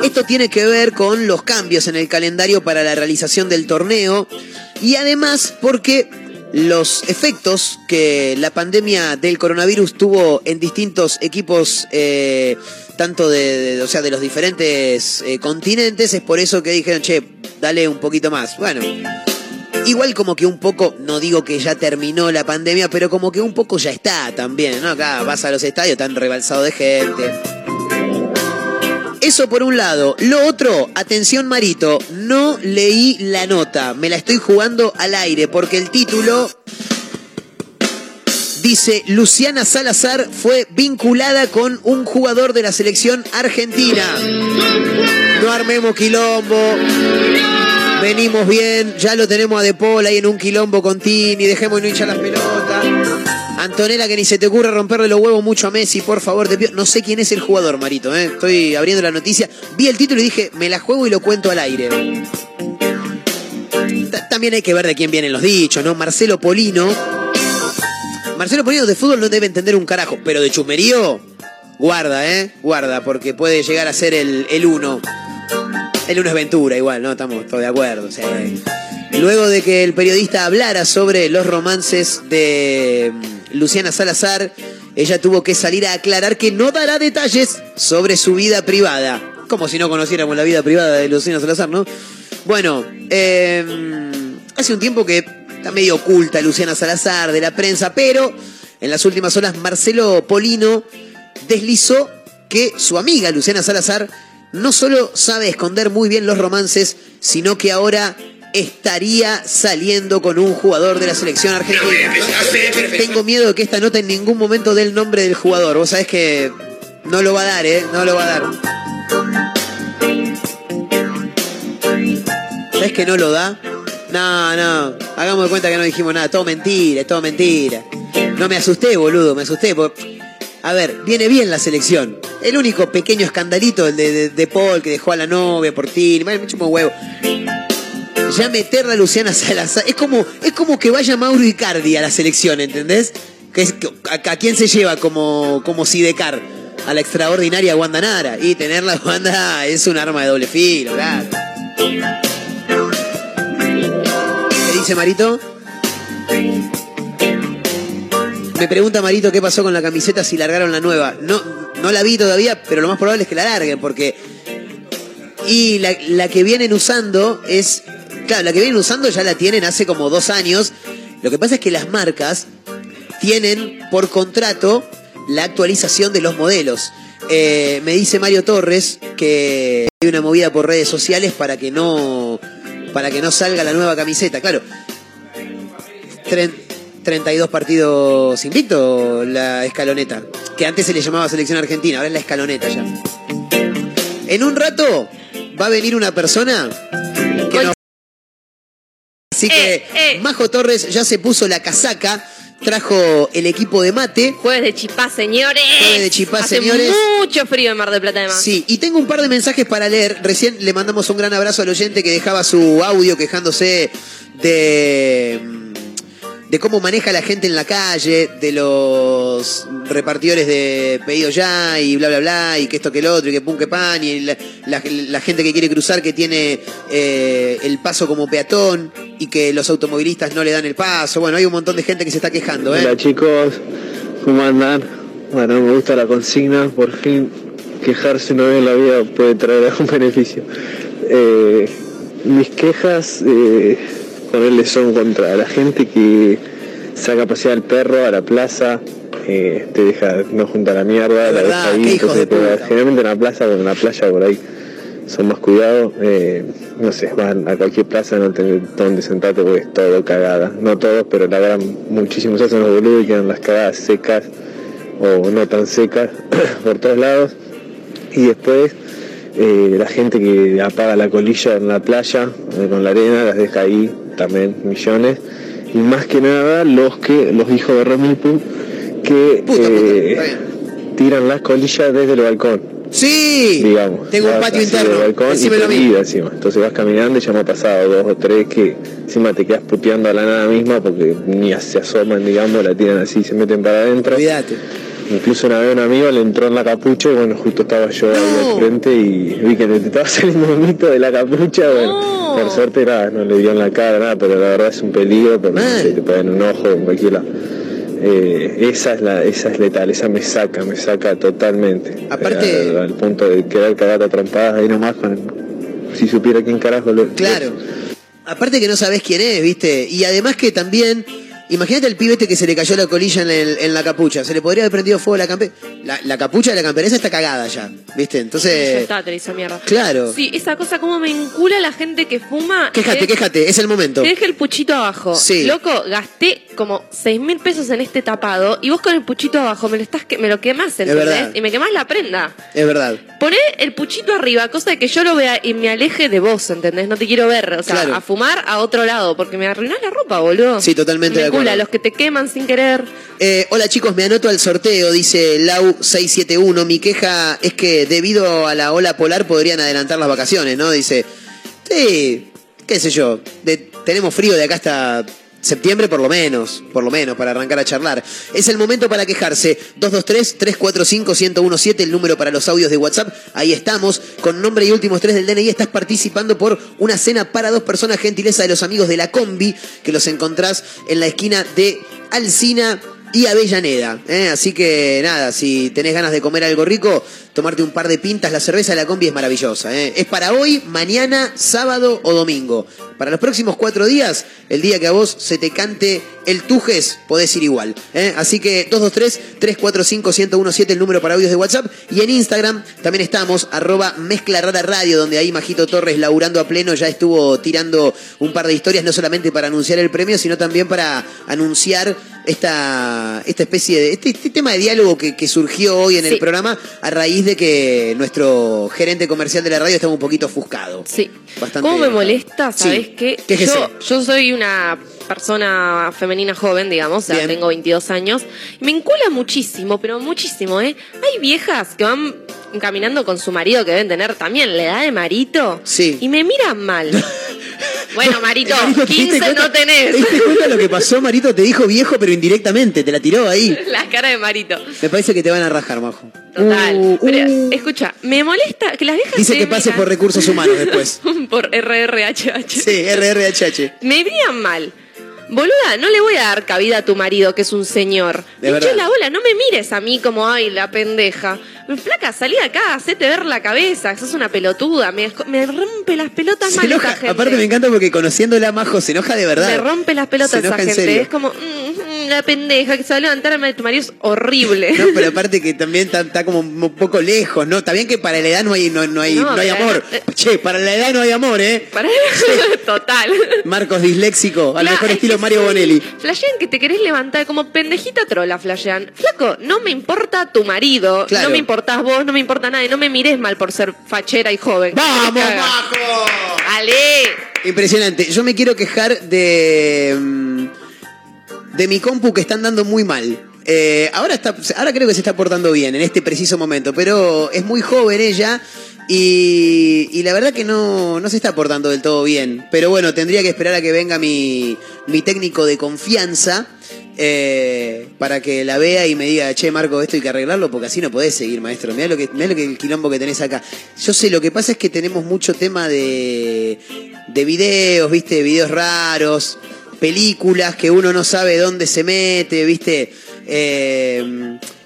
Esto tiene que ver con los cambios en el calendario para la realización del torneo y además porque los efectos que la pandemia del coronavirus tuvo en distintos equipos, eh, tanto de, o sea, de los diferentes eh, continentes, es por eso que dijeron, che, dale un poquito más. Bueno, igual como que un poco, no digo que ya terminó la pandemia, pero como que un poco ya está también, ¿no? Acá vas a los estadios, están rebalsados de gente. Eso por un lado. Lo otro, atención Marito, no leí la nota, me la estoy jugando al aire porque el título dice Luciana Salazar fue vinculada con un jugador de la selección argentina. No armemos quilombo. Venimos bien, ya lo tenemos a De Paul ahí en un quilombo con Tini, dejemos de no hinchar las pelotas. Antonella, que ni se te ocurra romperle los huevos mucho a Messi, por favor, te. No sé quién es el jugador, Marito, ¿eh? estoy abriendo la noticia. Vi el título y dije, me la juego y lo cuento al aire. Ta- También hay que ver de quién vienen los dichos, ¿no? Marcelo Polino. Marcelo Polino de fútbol no debe entender un carajo, pero de chumerío, guarda, ¿eh? Guarda, porque puede llegar a ser el, el uno. El uno es Ventura, igual, ¿no? Estamos todos de acuerdo, sí. Luego de que el periodista hablara sobre los romances de mm, Luciana Salazar, ella tuvo que salir a aclarar que no dará detalles sobre su vida privada. Como si no conociéramos la vida privada de Luciana Salazar, ¿no? Bueno, eh, hace un tiempo que está medio oculta Luciana Salazar de la prensa, pero en las últimas horas Marcelo Polino deslizó que su amiga Luciana Salazar no solo sabe esconder muy bien los romances, sino que ahora estaría saliendo con un jugador de la selección argentina. Tengo miedo de que esta nota en ningún momento dé el nombre del jugador. Vos sabés que no lo va a dar, ¿eh? No lo va a dar. ¿Sabés que no lo da? No, no. Hagamos de cuenta que no dijimos nada. Todo mentira, todo mentira. No me asusté, boludo, me asusté. A ver, viene bien la selección. El único pequeño escandalito, de, de- Paul, que dejó a la novia por ti. Me chupo huevo. Ya meterla a Luciana Salazar. Es como, es como que vaya Mauro Icardi a la selección, ¿entendés? Que es, a, a quién se lleva como, como Sidecar? A la extraordinaria Wanda Nara. Y tenerla a Wanda es un arma de doble filo, claro. ¿Qué dice Marito? Me pregunta Marito qué pasó con la camiseta si largaron la nueva. No, no la vi todavía, pero lo más probable es que la larguen porque... Y la, la que vienen usando es... Claro, la que vienen usando ya la tienen hace como dos años. Lo que pasa es que las marcas tienen por contrato la actualización de los modelos. Eh, me dice Mario Torres que hay una movida por redes sociales para que no para que no salga la nueva camiseta. Claro, Tren- 32 partidos invicto la escaloneta, que antes se le llamaba selección argentina, ahora es la escaloneta ya. En un rato va a venir una persona que nos... Así que Majo Torres ya se puso la casaca, trajo el equipo de mate.
Jueves de chipá, señores.
Jueves de chipá,
Hace
señores.
mucho frío en Mar del Plata, además.
Sí, y tengo un par de mensajes para leer. Recién le mandamos un gran abrazo al oyente que dejaba su audio quejándose de, de cómo maneja la gente en la calle, de los repartidores de pedido ya y bla bla bla, y que esto que el otro, y que pum que pan, y la, gente que quiere cruzar que tiene eh, el paso como peatón y que los automovilistas no le dan el paso. Bueno, hay un montón de gente que se está quejando, ¿eh?
Hola chicos, ¿cómo andan? Bueno, me gusta la consigna, por fin quejarse una vez en la vida puede traer algún (laughs) beneficio. Eh, mis quejas, eh, ponerle son contra la gente que saca a pasear al perro a la plaza, eh, te deja no junta la mierda, la deja ahí, entonces te generalmente en la plaza o en la playa por ahí son más cuidados, eh, no sé, van a cualquier plaza no tener donde sentarte porque es todo cagada. No todos, pero la gran muchísimos hacen los boludos y quedan las cagadas secas o no tan secas (coughs) por todos lados. Y después eh, la gente que apaga la colilla en la playa con la arena, las deja ahí también millones. Y más que nada los que, los hijos de Remipu que eh, tiran las colillas desde el balcón.
Sí,
digamos.
tengo un patio interno,
balcón y
mí.
prendida encima. Entonces vas caminando y ya me ha pasado dos o tres que encima te quedas puteando a la nada misma porque ni se asoman, digamos, la tiran así, se meten para adentro.
Cuídate.
Incluso una vez un amigo le entró en la capucha y bueno, justo estaba yo ahí al frente y vi que le estaba (laughs) saliendo un mito de la capucha, bueno, por suerte nada, no le dio en la cara, nada, pero la verdad es un peligro porque no sé, te pegan un ojo en cualquier lado. Eh, esa es la, esa es letal, esa me saca, me saca totalmente.
Aparte-
al, al punto de quedar cagada trompadas ahí nomás con si supiera quién carajo lo.
Claro. Aparte que no sabés quién es, ¿viste? Y además que también, imagínate el pibete que se le cayó la colilla en, la capucha. Se le podría haber prendido fuego la campera. La, la capucha de la campera esa está cagada ya, ¿viste?
Ya
Entonces,
está, te hizo mierda.
claro.
Sí, esa cosa como me encula la gente que fuma.
Quéjate,
que-
quéjate, es el momento.
Te deja el puchito abajo.
Sí.
Loco, gasté como 6 mil pesos en este tapado y vos con el puchito abajo me lo estás me lo quemás, ¿entendés?
verdad.
Y me quemás la prenda.
Es verdad.
Poné el puchito arriba, cosa de que yo lo vea y me aleje de vos, ¿entendés? No te quiero ver. O sea,
Claro.
a fumar a otro lado, porque me arruinás la ropa, boludo.
Sí, totalmente
me
de acuerdo.
encula, los que te queman sin querer.
Eh, hola chicos, me anoto al sorteo, dice Lau671. Mi queja es que debido a la ola polar podrían adelantar las vacaciones, ¿no? Dice, sí, qué sé yo, de- tenemos frío de acá hasta septiembre por lo menos, por lo menos, para arrancar a charlar. Es el momento para quejarse. 223-345-1017, el número para los audios de WhatsApp. Ahí estamos, con nombre y últimos tres del DNI. Estás participando por una cena para dos personas, gentileza de los amigos de la combi, que los encontrás en la esquina de Alcina y Avellaneda. ¿eh? Así que nada, si tenés ganas de comer algo rico, tomarte un par de pintas, la cerveza de la combi es maravillosa. ¿eh? Es para hoy, mañana, sábado o domingo. Para los próximos cuatro días, el día que a vos se te cante el Tujes, podés ir igual. ¿eh? Así que 223-345-1017 el número para audios de WhatsApp. Y en Instagram también estamos, arroba mezcla rara radio, donde ahí Majito Torres, laburando a pleno, ya estuvo tirando un par de historias, no solamente para anunciar el premio, sino también para anunciar esta, esta especie de. Este, este tema de diálogo que, que surgió hoy en el programa a raíz de que nuestro gerente comercial de la radio estaba un poquito ofuscado.
Sí.
Bastante
¿Cómo me molesta?
Sí.
¿Sabes qué?
Quéjese.
Yo, yo soy una persona femenina joven, digamos, o sea,
Bien.
tengo 22 años. Me encula muchísimo, pero muchísimo, ¿eh? Hay viejas que van caminando con su marido que deben tener también la edad de Marito.
Sí.
Y me miran mal. (laughs) bueno, Marito, (laughs)
Marito, ¿te diste
15
cuenta-
no tenés.
¿Te cuenta lo que pasó, Marito? Te dijo viejo, pero indirectamente, te la tiró ahí. (laughs)
la cara de Marito.
Me parece que te van a rajar, Majo.
Total.
Uh,
Pero,
uh.
escucha, me molesta que las viejas
Dice que pase
miran-
por recursos humanos después. (laughs)
por RRHH.
Sí, RRHH.
Me miran mal. Boluda, no le voy a dar cabida a tu marido, que es un señor.
De
Me la bola, no me mires a mí como, ay, la pendeja. Flaca, salí de acá, hacete ver la cabeza, sos una pelotuda. Me, me rompe las pelotas
Se
mal
enoja.
esta gente.
Aparte me encanta porque conociéndola Majo se enoja de verdad.
Me rompe las pelotas
Se
esa gente.
serio.
Es como, mm, mm, la pendeja que se va a levantar a tu marido es horrible.
No, pero aparte que también está, está como un poco lejos, ¿no? Está bien que para la edad no hay, no, no hay,
No,
no hay amor. Che, para la edad no hay amor, ¿eh?
Para (laughs) Total.
Marcos disléxico, al
Claro,
mejor
es
estilo Mario
sí.
Bonelli.
Flashean que te querés levantar como pendejita trola, flashean. Flaco, no me importa tu marido,
Claro.
no me importás vos, no me importa nadie, no me mires mal por ser fachera y joven.
¡Vamos. Majo!
¡Ale!
Impresionante. Yo me quiero quejar de. De mi compu que están dando muy mal. Eh, ahora, está, ahora creo que se está portando bien en este preciso momento, pero es muy joven ella Y, y la verdad que no, no se está portando del todo bien. Pero bueno, tendría que esperar a que venga mi, mi técnico de confianza eh, para que la vea y me diga, che, Marco, esto hay que arreglarlo porque así no podés seguir, maestro. Mirá lo que, mirá lo que el quilombo que tenés acá. Yo sé, lo que pasa es que tenemos mucho tema de, de videos, viste, videos raros, películas que uno no sabe dónde se mete, viste. Eh,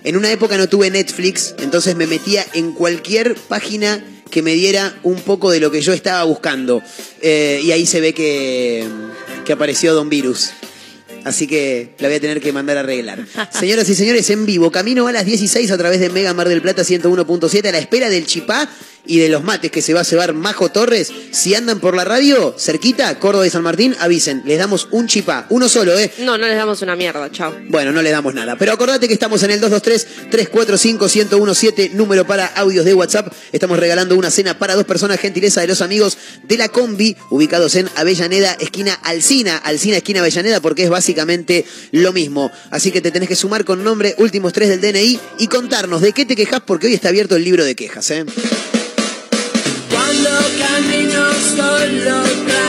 en una época no tuve Netflix, entonces me metía en cualquier página que me diera un poco de lo que yo estaba buscando. Eh, y ahí se ve que, que apareció Don Virus. Así que la voy a tener que mandar a arreglar. (laughs) Señoras y señores, en vivo, camino a las 16 a través de Mega Mar del Plata 101.7 a la espera del chipá y de los mates que se va a cebar Majo Torres. Si andan por la radio, cerquita, Córdoba y San Martín, avisen. Les damos un chipá, uno solo, ¿eh?
No, no les damos una mierda, chao.
Bueno, no le damos nada. Pero acordate que estamos en el 223-345-1017, número para audios de WhatsApp. Estamos regalando una cena para dos personas, gentileza de los amigos de la combi, ubicados en Avellaneda, esquina Alcina. Alcina, esquina Avellaneda, porque es básicamente lo mismo. Así que te tenés que sumar con nombre, últimos tres del DNI y contarnos de qué te quejas, porque hoy está abierto el libro de quejas, ¿eh?
Cuando camino solo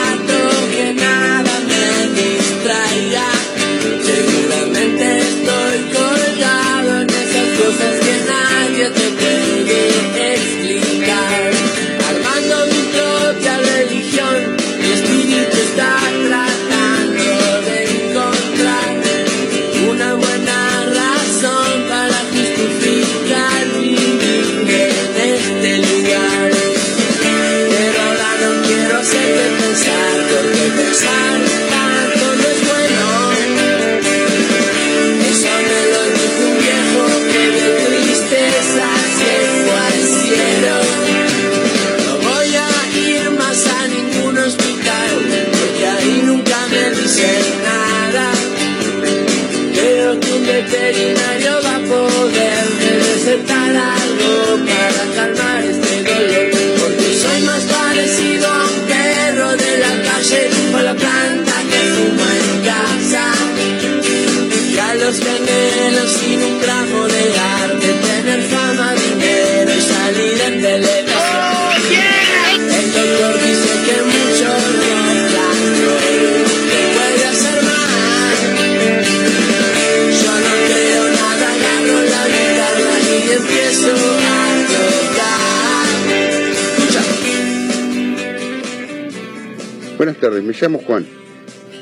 me
llamo Juan.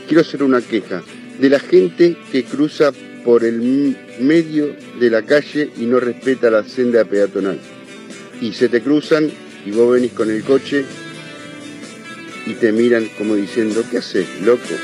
Quiero hacer una queja de la gente que cruza por el medio de la calle y no respeta la senda peatonal. Y se te cruzan y vos venís con el coche y te miran como diciendo, ¿qué haces, loco?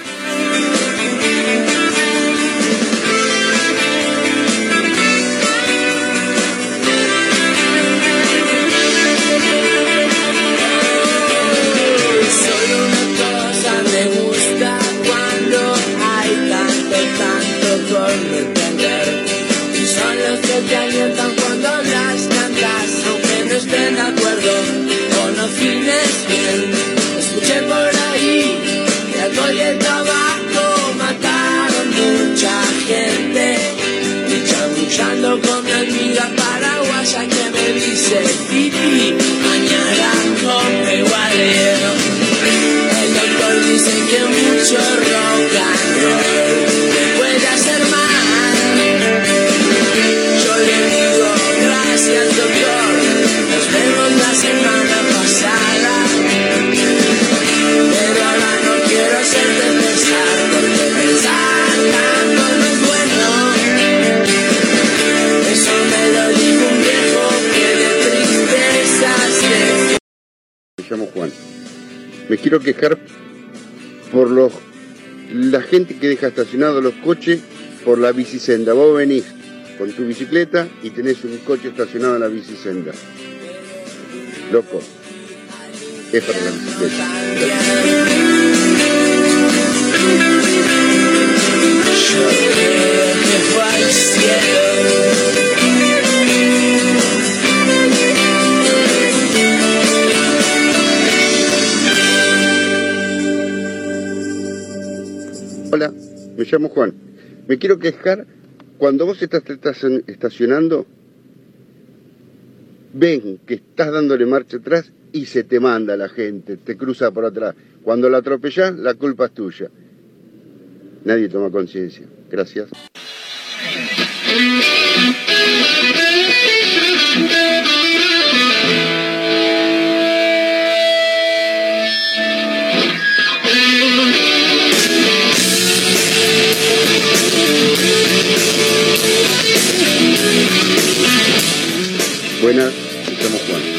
Mucho rock and roll te puede mal. Yo le digo gracias doctor, nos vemos la semana pasada. Pero ahora no quiero hacerte pensar, porque pensar tanto no es bueno. Eso me lo dijo un viejo que de tristeza se
Me llamo Juan. Me quiero quejar por los la gente que deja estacionados los coches por la bicisenda. Vos venís con tu bicicleta y tenés un coche estacionado en la bicisenda. Loco. Es para la bicicleta. Hola, me llamo Juan. Me quiero quejar, cuando vos estás, estacionando,
ven que estás dándole marcha atrás y se te manda la gente, te cruza por atrás. Cuando la atropellás, la culpa es tuya. Nadie toma conciencia. Gracias. Buenas, estamos jugando.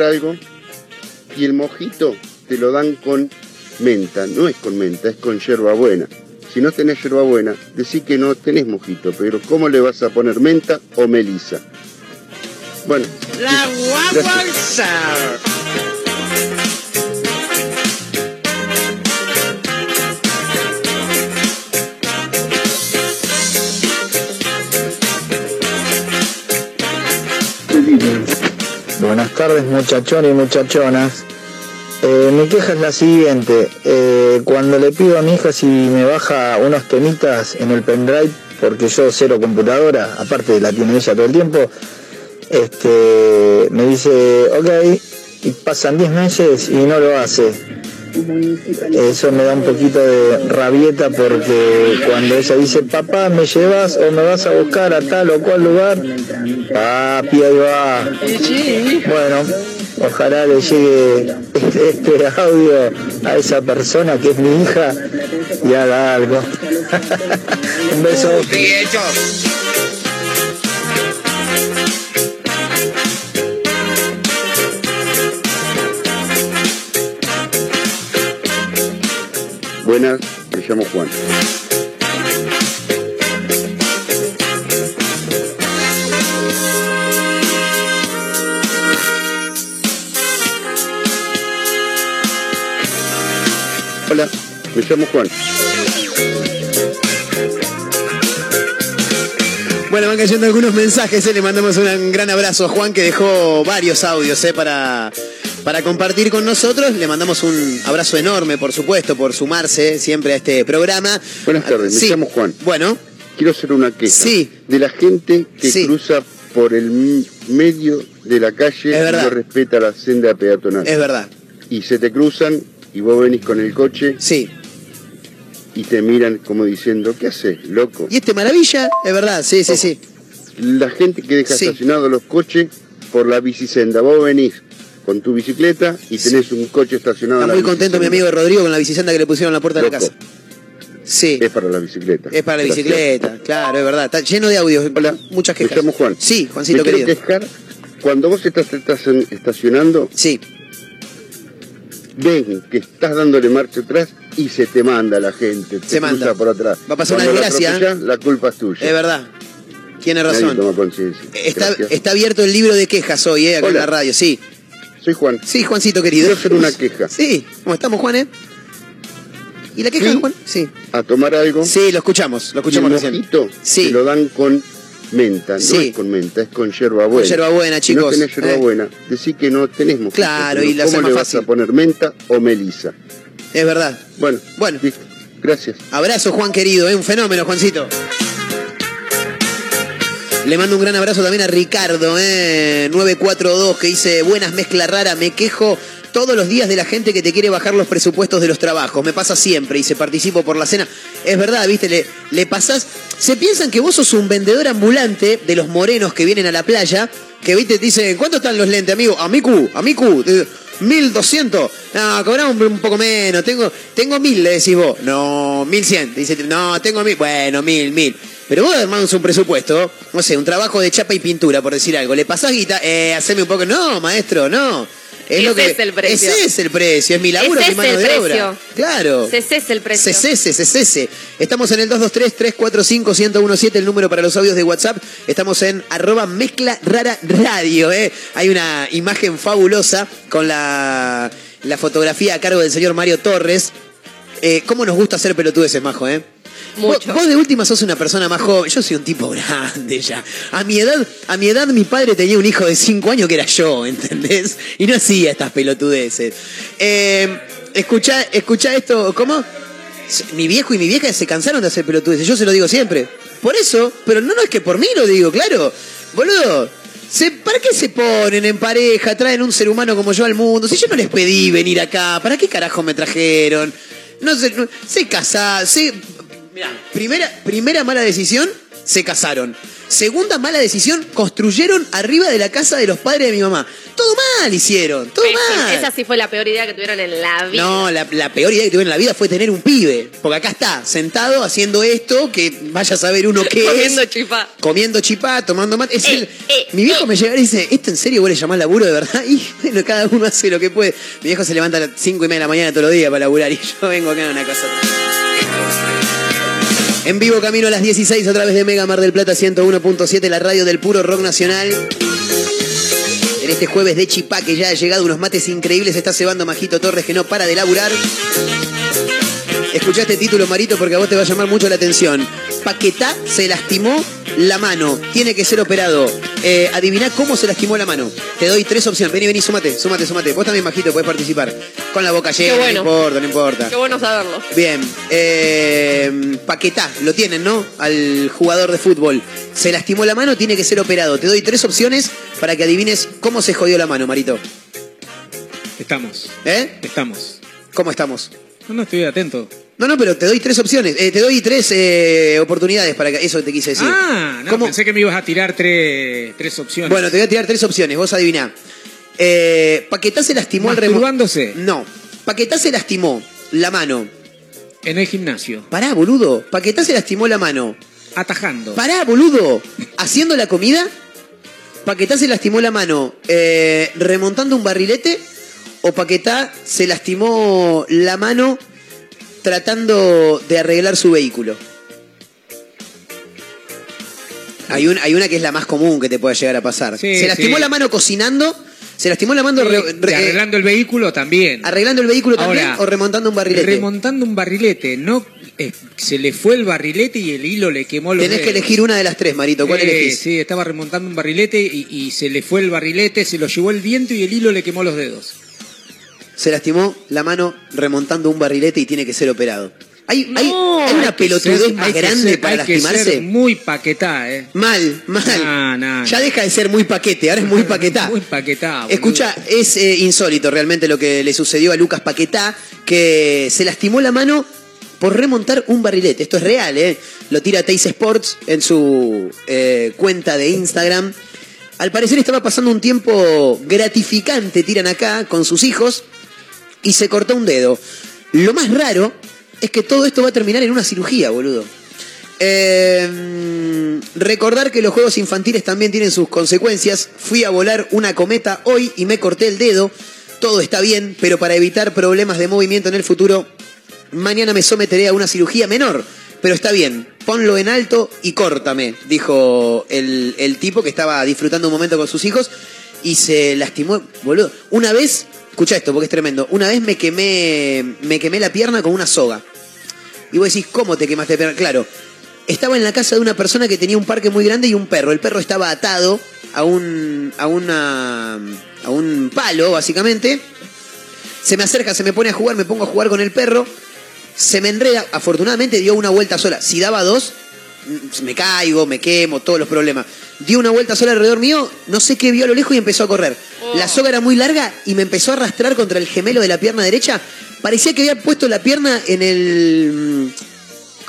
algo
y el mojito te lo dan con menta, no es con menta, es con hierbabuena. Si no tenés hierbabuena, decís que no tenés mojito, pero ¿cómo le vas a poner menta o melisa? Bueno.
La
tardes muchachones y muchachonas. Eh, mi queja es la siguiente. Eh, cuando le pido a mi hija si me baja unos temitas en el pendrive, porque yo cero computadora, aparte la tiene ella todo el tiempo, este, me dice, ok, y pasan 10 meses y no lo hace. Eso me da un poquito de rabieta porque cuando ella dice, papá, ¿me llevas o me vas a buscar a tal o cual lugar? Papi, ahí va. Bueno, ojalá le llegue este, este audio a esa persona que es mi hija y haga algo. (laughs) un beso.
Buenas, me llamo Juan. Hola, me llamo Juan.
Bueno, van cayendo algunos mensajes, eh, le mandamos un gran abrazo a Juan que dejó varios audios eh, para, para compartir con nosotros. Le mandamos un abrazo enorme, por supuesto, por sumarse siempre a este programa.
Buenas tardes, me llamo Juan.
Bueno.
Quiero hacer una queja.
Sí.
De la gente que
Sí.
cruza por el medio de la calle y no respeta la senda peatonal.
Es verdad.
Y se te cruzan y vos venís con el coche.
Sí.
Y te miran como diciendo, ¿qué haces, loco?
¿Y este maravilla? Es verdad, sí, sí, sí.
La gente que deja
Sí.
estacionados los coches por la bicisenda. Vos venís con tu bicicleta y tenés un coche estacionado
Está muy contento mi amigo Rodrigo con la bicicenda que le pusieron en la puerta de la casa. Sí.
Es para la bicicleta.
Es para la
Gracias.
bicicleta, claro, es verdad. Está lleno de audios.
Hola,
Muchas
me
quejas.
llamo Juan.
Sí, Juancito
Me quiero
querido.
quejar, cuando vos estás, estás estacionando,
sí.
ven que estás dándole marcha atrás y se te manda la gente, te
Se manda.
por atrás.
Va a pasar una
Cuando
desgracia,
atropellás, la culpa es tuya.
Es verdad. Tiene
Nadie
razón.
toma conciencia.
Está, abierto el libro de quejas hoy, eh, acá en la radio, sí.
Soy Juan.
Sí, Juancito querido.
Quiero hacer una queja.
Sí, ¿cómo estamos, Juan, eh? ¿Y la queja. Juan? Sí.
A tomar algo.
Sí, lo escuchamos, lo
y
escuchamos
el
recién.
mojito
Sí.
te lo dan con menta.
Sí.
No es con menta, es con yerba buena.
yerbabuena,
Si no
chicos,
tenés yerba
eh.
buena, decís que no tenés mojito.
Claro, y la
¿Cómo le vas
fácil.
a poner menta o melisa?
Es verdad.
Bueno,
Bueno.
listo. Gracias.
Abrazo, Juan querido, ¿eh? un fenómeno, Juancito. Le mando un gran abrazo también a Ricardo, ¿eh? 942, que dice, buenas mezcla rara, me quejo todos los días de la gente que te quiere bajar los presupuestos de los trabajos. Me pasa siempre y se participo por la cena. Es verdad, viste, le, le pasás... Se piensan que vos sos un vendedor ambulante de los morenos que vienen a la playa, que viste, te dicen, ¿cuánto están los lentes, amigo? Amicu, amicu, eh, 1200. No, cobramos un, un poco menos. Tengo, tengo mil, le decís vos. No, 1100. Dice, no, tengo mil. Bueno, mil, mil. Pero vos armás un presupuesto, no sé, un trabajo de chapa y pintura, por decir algo. Le pasás guita, eh, haceme un poco. No, maestro, no. Es lo
Ese
que,
es el precio.
Ese es el precio, es mi laburo,
Ese
mi
es
mano
el
de
precio.
obra. Claro.
Ese es el precio.
Se cese, se cese. Estamos en el 223-345-1017, el número para los audios de WhatsApp. Estamos en arroba mezcla rara radio. ¿eh? Hay una imagen fabulosa con la, la fotografía a cargo del señor Mario Torres. Eh, ¿Cómo nos gusta hacer pelotudeces, Majo, eh? Vos, vos de última sos una persona más joven. Yo soy un tipo grande ya. A mi edad, a mi edad mi padre tenía un hijo de 5 años que era yo, (laughs) ¿entendés? Y no hacía estas pelotudeces. Eh, escuchá, escuchá esto, ¿cómo? Mi viejo y mi vieja se cansaron de hacer pelotudeces. Yo se lo digo siempre. Por eso, pero no, no es que por mí lo digo, claro. Boludo, se- ¿para qué se ponen en pareja? Traen un ser humano como yo al mundo. Si yo no les pedí venir acá, ¿para qué carajo me trajeron? No sé, no- se casaron, se... Mirá, primera, primera mala decisión, se casaron. Segunda mala decisión, construyeron arriba de la casa de los padres de mi mamá. Todo mal hicieron, todo mal.
Esa sí fue la peor idea que tuvieron en la vida.
No, la, la peor idea que tuve en la vida fue tener un pibe. Porque acá está, sentado haciendo esto, que vaya a saber uno qué
Comiendo
es.
chipá.
Comiendo chipá, tomando mate. Es
Eh,
el- mi viejo me llega y dice, ¿esto en serio vos le llamás laburo de verdad? (laughs) Y bueno, cada uno hace lo que puede. Mi viejo se levanta a las 5 y media de la mañana todos los días para laburar y yo vengo acá en una casa. En vivo camino a las 16 a través de Mega Mar del Plata 101.7, la radio del puro rock nacional. En este jueves de Chipá que ya ha llegado unos mates increíbles, está cebando Majito Torres que no para de laburar. Escuchá este título, Marito, porque a vos te va a llamar mucho la atención. Paquetá se lastimó la mano. Tiene que ser operado. Eh, adiviná cómo se lastimó la mano. Te doy tres opciones. Vení, vení, sumate, sumate, sumate. Vos también, Majito, podés participar. Con la boca llena,
bueno.
no importa, no importa.
Qué bueno saberlo.
Bien, eh, Paquetá, lo tienen, ¿no? Al jugador de fútbol. Se lastimó la mano, tiene que ser operado. Te doy tres opciones para que adivines cómo se jodió la mano, Marito.
Estamos.
¿Eh?
Estamos.
¿Cómo estamos?
No, no estoy atento.
No, no, pero te doy tres opciones. Eh, te doy tres eh, oportunidades para que. Eso te quise decir.
Ah, no,
¿Cómo?
pensé que me ibas a tirar tres, tres opciones.
Bueno, te voy a tirar tres opciones, vos adiviná. Eh, Paquetá se lastimó el remo. No. Paquetá se lastimó la mano.
En el gimnasio.
Pará, boludo. Paquetá se lastimó la mano.
Atajando.
Pará, boludo. Haciendo la comida. Paquetá se lastimó la mano eh, remontando un barrilete. O Paquetá se lastimó la mano tratando de arreglar su vehículo. Hay, un- hay una que es la más común que te pueda llegar a pasar.
Sí,
se lastimó
sí.
la mano cocinando. Se lastimó la mano re-
arreglando el vehículo también.
arreglando el vehículo también o remontando un barrilete.
Remontando un barrilete, no eh, se le fue el barrilete y el hilo le quemó los
Tenés que elegir una de las tres, Marito. ¿Cuál
Eh,
elegís?
Sí, estaba remontando un barrilete y, y se le fue el barrilete, se lo llevó el viento y el hilo le quemó los dedos.
Se lastimó la mano remontando un barrilete y tiene que ser operado. Hay, hay-
No.
hay una
Hay
pelotudez
ser-
más grande
ser-
para
hay que
lastimarse.
ser muy paquetá, ¿eh?
Mal, mal. Ya deja de ser muy paquete, ahora es muy paquetá. (laughs)
Muy paquetá.
Escucha, es eh, insólito realmente lo que le sucedió a Lucas Paquetá, que se lastimó la mano por remontar un barrilete. Esto es real, ¿eh? Lo tira Teis Sports en su eh, cuenta de Instagram. Al parecer estaba pasando un tiempo gratificante, tiran acá, con sus hijos, y se cortó un dedo. Lo más raro es que todo esto va a terminar en una cirugía, boludo. Eh, recordar que los juegos infantiles también tienen sus consecuencias. Fui a volar una cometa hoy y me corté el dedo. Todo está bien, pero para evitar problemas de movimiento en el futuro, mañana me someteré a una cirugía menor. Pero está bien, ponlo en alto y córtame, dijo el, el tipo que estaba disfrutando un momento con sus hijos y se lastimó, boludo. Una vez, escucha esto porque es tremendo, una vez me quemé, me quemé la pierna con una soga. Y vos decís, ¿cómo te quemaste la pierna? Claro, estaba en la casa de una persona que tenía un parque muy grande y un perro. El perro estaba atado a un, a una, a un palo, básicamente. Se me acerca, se me pone a jugar, me pongo a jugar con el perro. Se me enreda, afortunadamente dio una vuelta sola. Si daba dos, mm, me caigo, me quemo, todos los problemas. Dio una vuelta sola alrededor mío, no sé qué vio a lo lejos y empezó a correr. La soga era muy larga y me empezó a arrastrar contra el gemelo de la pierna derecha. Parecía que había puesto la pierna en el.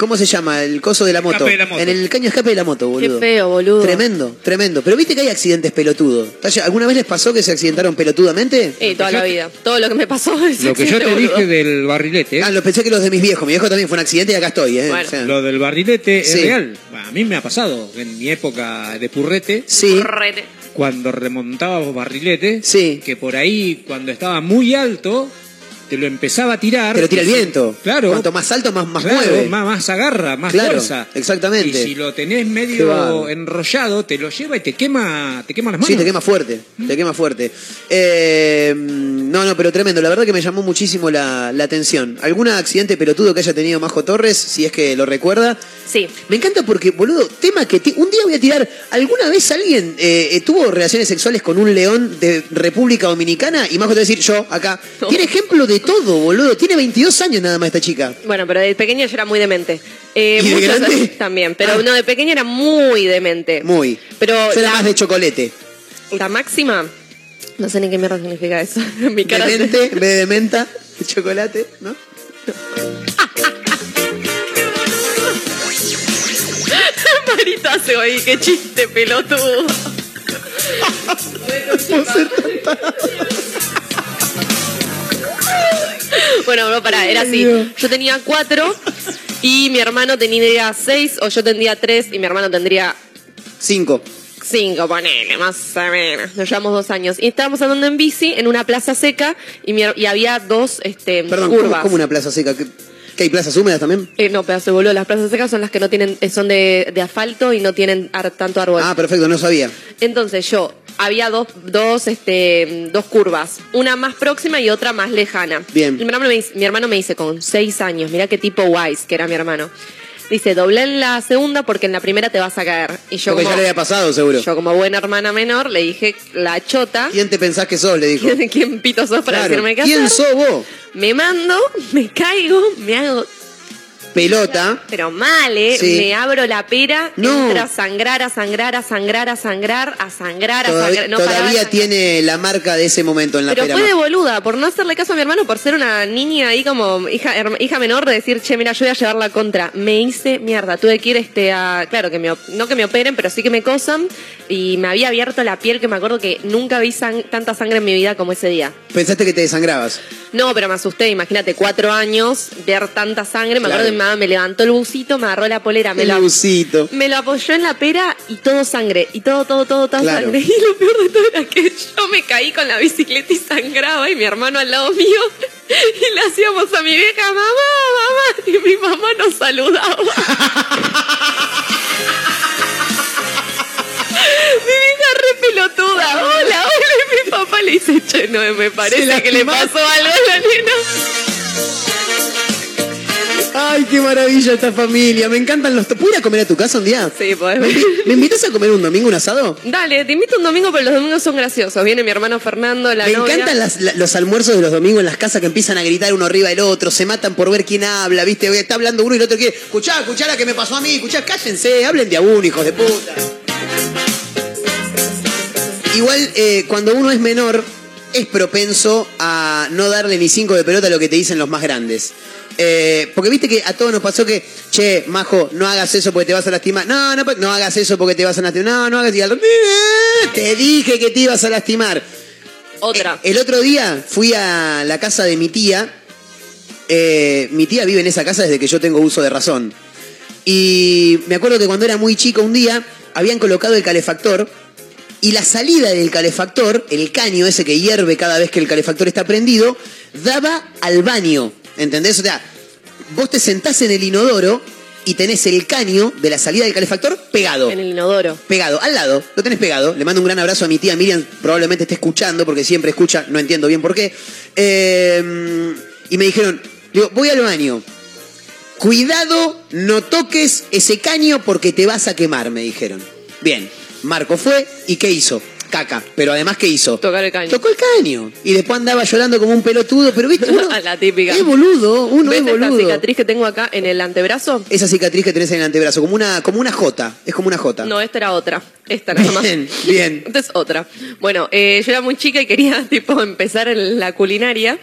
¿Cómo se llama? El coso de la moto.
Escape de la moto.
En el caño de escape de la moto,
Qué
boludo.
feo, boludo.
Tremendo, tremendo. Pero viste que hay accidentes pelotudos. ¿Alguna vez les pasó que se accidentaron pelotudamente?
Sí, toda la vida. Todo lo que me pasó es
Lo que yo te dije del barrilete,
Ah, lo pensé que los de mis viejos. Mi viejo también fue un accidente y acá estoy, ¿eh?
Bueno.
O sea,
lo del barrilete
Sí.
es real. A mí me ha pasado en mi época de purrete,
sí,
Correte.
cuando remontábamos barrilete,
Sí.
que por ahí cuando estaba muy alto, te lo empezaba a tirar.
te lo tira el viento.
Claro.
Cuanto más alto, más, más
Claro,
mueve.
Más, más agarra, más
Claro,
fuerza.
exactamente.
Y si lo tenés medio enrollado, te lo lleva y te quema, te quema las manos.
Sí, te quema fuerte, te quema fuerte. Eh, no, no, pero tremendo. La verdad que me llamó muchísimo la, la atención. ¿Algún accidente pelotudo que haya tenido Majo Torres, si es que lo recuerda?
Sí.
Me encanta porque, boludo, tema que un día voy a tirar. ¿Alguna vez alguien eh, eh, tuvo relaciones sexuales con un león de República Dominicana? Y Majo te va a decir, yo, acá. Tiene ejemplo de todo, boludo. Tiene 22 años nada más esta chica.
Bueno, pero de pequeña yo era muy demente. Eh,
¿Y de
muchos
grande?
también, pero
Ah.
no, de pequeña era muy demente.
Muy.
Pero
Yo era
la,
más de chocolate.
la máxima, no sé ni qué mierda significa eso. (laughs) Mi cara se-
Demente, en vez de menta, de chocolate, ¿no? (laughs)
carita hace hoy, qué chiste pelotudo. (laughs) (laughs) Bueno, no, pará, era así. Yo tenía cuatro y mi hermano tenía seis, o yo tendría tres y mi hermano tendría
Cinco.
cinco, ponele, más o menos. Nos llevamos dos años. Y estábamos andando en bici en una plaza seca y, mi her- y había dos este,
Perdón, ¿cómo,
curvas.
cómo una plaza seca? ¿Qué, qué hay plazas húmedas también?
Eh, no, pedazo de boludo. Las plazas secas son las que no tienen, eh, son de, de asfalto y no tienen ar- tanto árbol.
Ah, perfecto, no sabía.
Entonces yo, había dos, dos, este, dos curvas, una más próxima y otra más lejana.
Bien.
Mi hermano me dice, mi hermano me dice con seis años, mira qué tipo wise que era mi hermano. Dice, doblé en la segunda porque en la primera te vas a caer. Y yo
Porque
como,
ya le había pasado, seguro.
yo como buena hermana menor le dije, la chota.
¿Quién te pensás que sos? Le dijo. (laughs)
¿Quién, pito sos para
Claro,
decirme qué
¿Quién sos vos?
Me mando, me caigo, me hago
Pelota.
pero mal, ¿eh?
Sí.
Me abro la pera,
No.
entra a sangrar, a sangrar, a sangrar, a sangrar, a sangrar, a
Todavía,
sangrar. No
todavía
sangrar.
tiene la marca de ese momento en la
Pero
pera.
fue de boluda, por no hacerle caso a mi hermano, por ser una niña ahí como hija, hija menor, de decir, che, mira, yo voy a llevar la contra. Me hice mierda, tuve que ir este, a, claro, que me, no que me operen, pero sí que me cosan. Y me había abierto la piel, que me acuerdo que nunca vi sang- tanta sangre en mi vida como ese día.
Pensaste que te desangrabas.
No, pero me asusté, imagínate, cuatro años, ver tanta sangre. Me
Claro.
acuerdo que me levantó el busito, me agarró la polera, me
El
la,
busito.
me lo apoyó en la pera y todo sangre. Y todo, todo, todo, todo
Claro.
sangre. (laughs) Y lo peor de todo era que yo me caí con la bicicleta y sangraba y mi hermano al lado mío. (laughs) Y le hacíamos a mi vieja, mamá, mamá. Y mi mamá nos saludaba. (laughs) mi vieja re pelotuda. Hola, hola. Y mi papá le dice, che, no, me parece que le pasó algo a la nena.
Ay, qué maravilla esta familia. Me encantan los... ¿Puedo ir a comer a tu casa un día?
Sí, podés
¿Me,
venir.
invi- ¿Me invitas a comer un domingo un asado?
Dale, te invito un domingo, pero los domingos son graciosos. Viene mi hermano Fernando, la
Me
novia.
encantan las- la- los almuerzos de los domingos en las casas que empiezan a gritar uno arriba del otro, se matan por ver quién habla, ¿viste? Está hablando uno y el otro quiere, escuchá, escuchá la que me pasó a mí, escuchá, cállense, hablen de a uno, hijos de puta. Igual, eh, cuando uno es menor, es propenso a no darle ni cinco de pelota a lo que te dicen los más grandes. Eh, porque viste que a todos nos pasó que, che, majo, no hagas eso porque te vas a lastimar. No, no, no hagas eso porque te vas a lastimar. No, no hagas. Y al rato, "Eh, te dije que te ibas a lastimar.
Otra.
El otro día fui a la casa de mi tía. Eh, mi tía vive en esa casa desde que yo tengo uso de razón. Y me acuerdo que cuando era muy chico un día habían colocado el calefactor y la salida del calefactor, el caño ese que hierve cada vez que el calefactor está prendido, daba al baño. ¿Entendés? O sea, vos te sentás en el inodoro y tenés el caño de la salida del calefactor pegado.
En el inodoro.
Pegado, al lado, lo tenés pegado. Le mando un gran abrazo a mi tía Miriam, probablemente esté escuchando, porque siempre escucha, no entiendo bien por qué. Eh, y me dijeron, digo, voy al baño. Cuidado, no toques ese caño porque te vas a quemar, me dijeron. Bien, Marco fue y ¿qué hizo? Caca, pero además ¿qué hizo?
Tocar el caño.
Tocó el caño. Y después andaba llorando como un pelotudo, pero viste, uno (laughs)
la típica.
es boludo, uno
¿Ves
es boludo.
cicatriz que tengo acá en el antebrazo?
Esa cicatriz que tenés en el antebrazo, como una, como una J, es como una J.
No, esta era otra. Esta nada más.
Bien, bien. (laughs)
Esta es otra. Bueno, eh, yo era muy chica y quería, (laughs) tipo, empezar en la culinaria.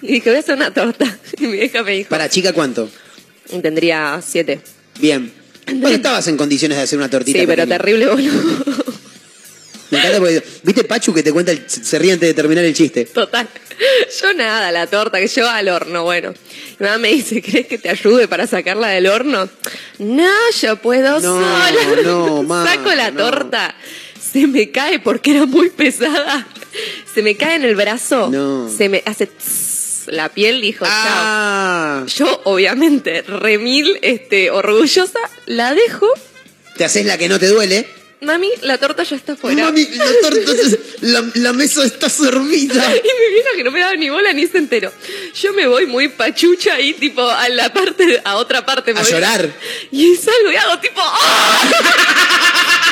Y dije, voy a hacer una torta. Y mi vieja me dijo,
Para chica, ¿cuánto?
tendría siete.
Bien. Bueno, estabas en condiciones de hacer una tortita.
Sí, pero
pequeña.
terrible, boludo.
Me encanta porque, ¿viste Pachu que te cuenta, el- se ríe antes de terminar el chiste?
Total. Yo nada, la torta que yo al horno, bueno. Mi mamá me dice, ¿crees que te ayude para sacarla del horno? No, yo puedo
No,
sola.
no, (laughs) ma,
Saco la
no.
torta. Se me cae porque era muy pesada. Se me cae en el brazo.
No.
Se me hace tss, la piel, dijo,
Ah,
chao. Yo, obviamente, remil, este, orgullosa, la dejo.
te haces la que no te duele.
Mami, la torta ya está fuera.
Mami, la torta, la, la mesa está servida. (laughs)
Y mi vieja que no me daba ni bola ni se enteró. Yo me voy muy pachucha ahí, tipo, a la parte, a otra parte. me
A
voy.
llorar.
Y salgo y hago tipo, ¡ah! (laughs)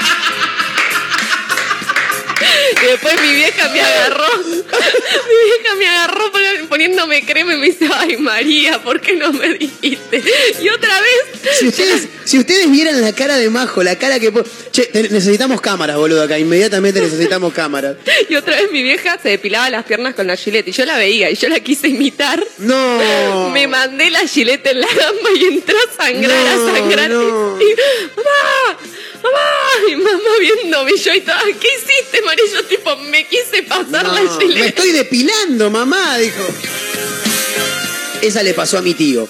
Y después mi vieja me agarró. (laughs) Mi vieja me agarró pon- poniéndome crema y me dice, ay María, ¿por qué no me dijiste? Y otra vez.
Si ustedes, si ustedes vieran la cara de Majo, la cara que... Che, necesitamos cámaras, boludo, acá. Inmediatamente (laughs) necesitamos cámaras.
Y otra vez mi vieja se depilaba las piernas con la gilet y yo la veía y yo la quise imitar.
No.
Me mandé la gilet en la gamba y entré a sangrar,
No,
a sangrar.
no.
Y, mamá, mamá, y mamá viéndome, yo y toda, ¿qué hiciste, María? Yo tipo, me quise pasar la chile.
me estoy depilando, mamá, dijo. Esa le pasó a mi tío.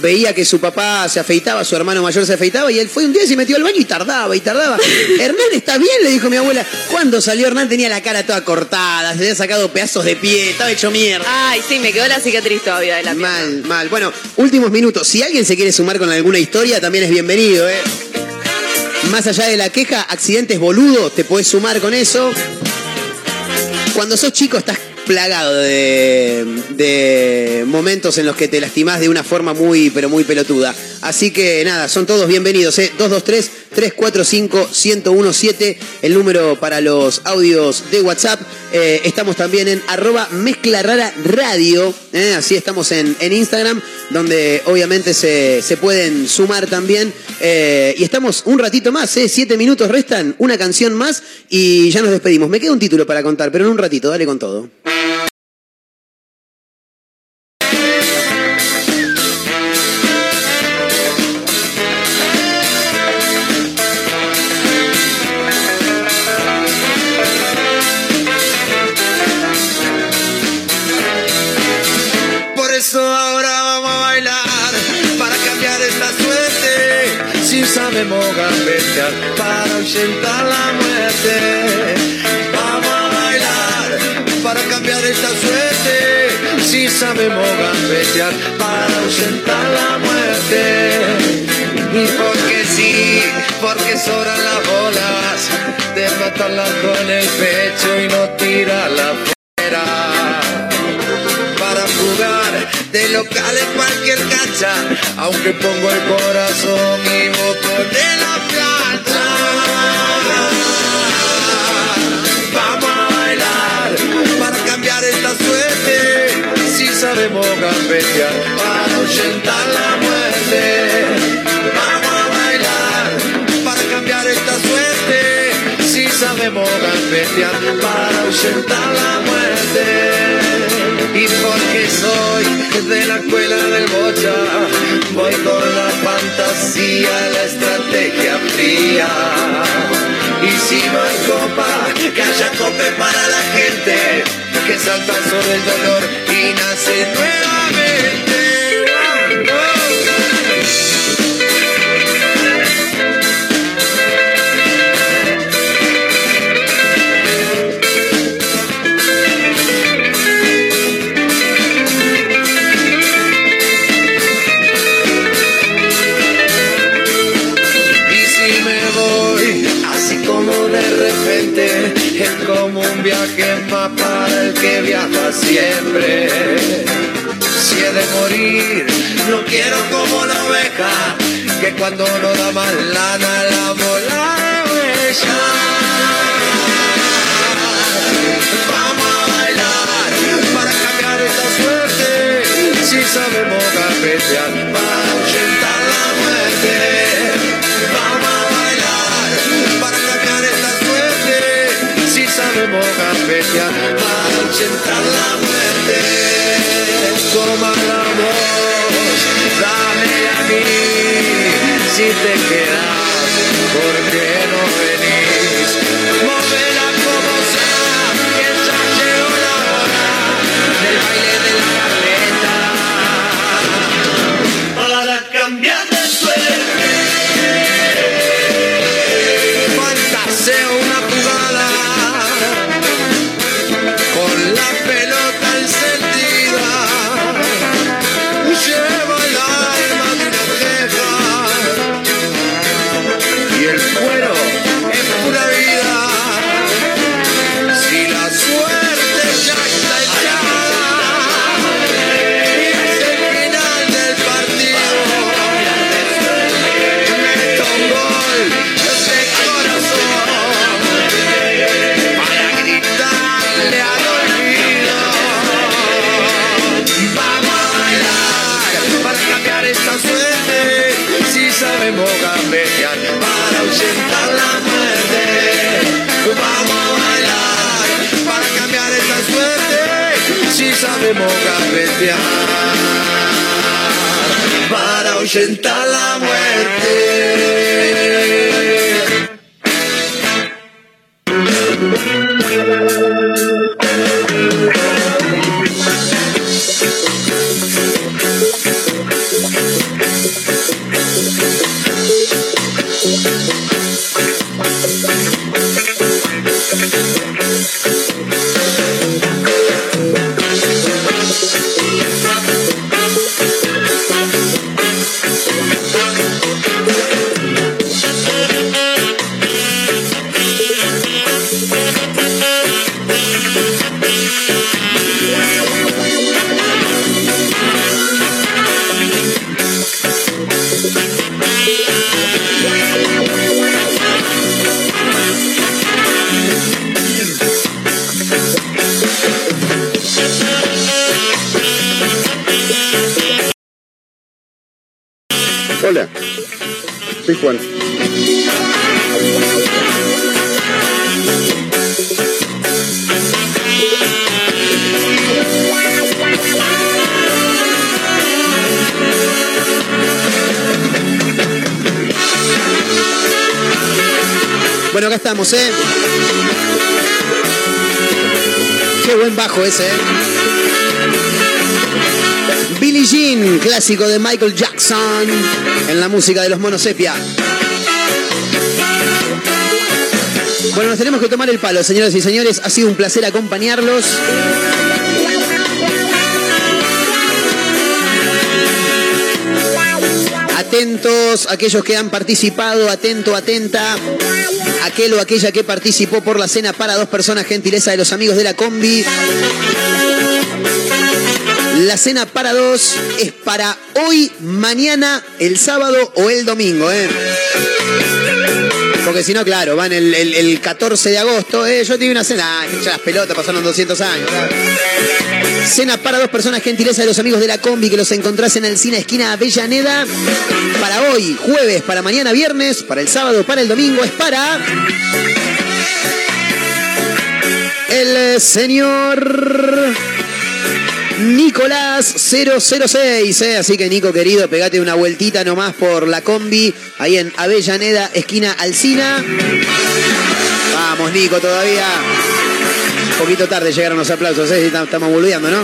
Veía que su papá se afeitaba, su hermano mayor se afeitaba y él fue un día y se metió al baño y tardaba y tardaba. (laughs) Hernán está bien, le dijo mi abuela. Cuando salió Hernán tenía la cara toda cortada, se había sacado pedazos de pie, estaba hecho mierda.
Ay, sí, me quedó la cicatriz todavía de la pierna.
Mal, mal. Bueno, últimos minutos. Si alguien se quiere sumar con alguna historia, también es bienvenido, ¿eh? Más allá de la queja, accidentes boludos, te podés sumar con eso. Cuando sos chico estás plagado de, de momentos en los que te lastimás de una forma muy, pero muy pelotuda. Así que nada, son todos bienvenidos, ¿eh? 223-345-1017, el número para los audios de WhatsApp. Eh, estamos también en arroba mezcla radio, ¿eh? así estamos en, en Instagram, donde obviamente se, se pueden sumar también. Eh, y estamos un ratito más, siete minutos restan, una canción más y ya nos despedimos. Me queda un título para contar, pero en un ratito, dale con todo.
De
Michael Jackson, en la música de los monos sepia. Bueno, nos tenemos que tomar el palo, señoras y señores. Ha sido un placer acompañarlos. Atentos, aquellos que han participado, atento, atenta. Aquel o aquella que participó por la cena para dos personas, gentileza de los amigos de la combi. La cena para dos es para hoy, mañana, el sábado o el domingo, ¿eh? Porque si no, claro, van el, el- el 14 de agosto, ¿eh? Yo tengo una cena, ah, ya las pelotas pasaron 200 años. Cena para dos personas, gentileza de los amigos de la combi que los encontrás en el cine esquina Avellaneda. Para hoy, jueves, para mañana, viernes, para el sábado, para el domingo, es para. El señor. Nicolás 006, ¿eh? así que Nico querido, pegate una vueltita nomás por la combi, ahí en Avellaneda, esquina Alcina. Vamos Nico todavía. Un poquito tarde llegaron los aplausos, ¿eh? estamos boludeando, ¿no?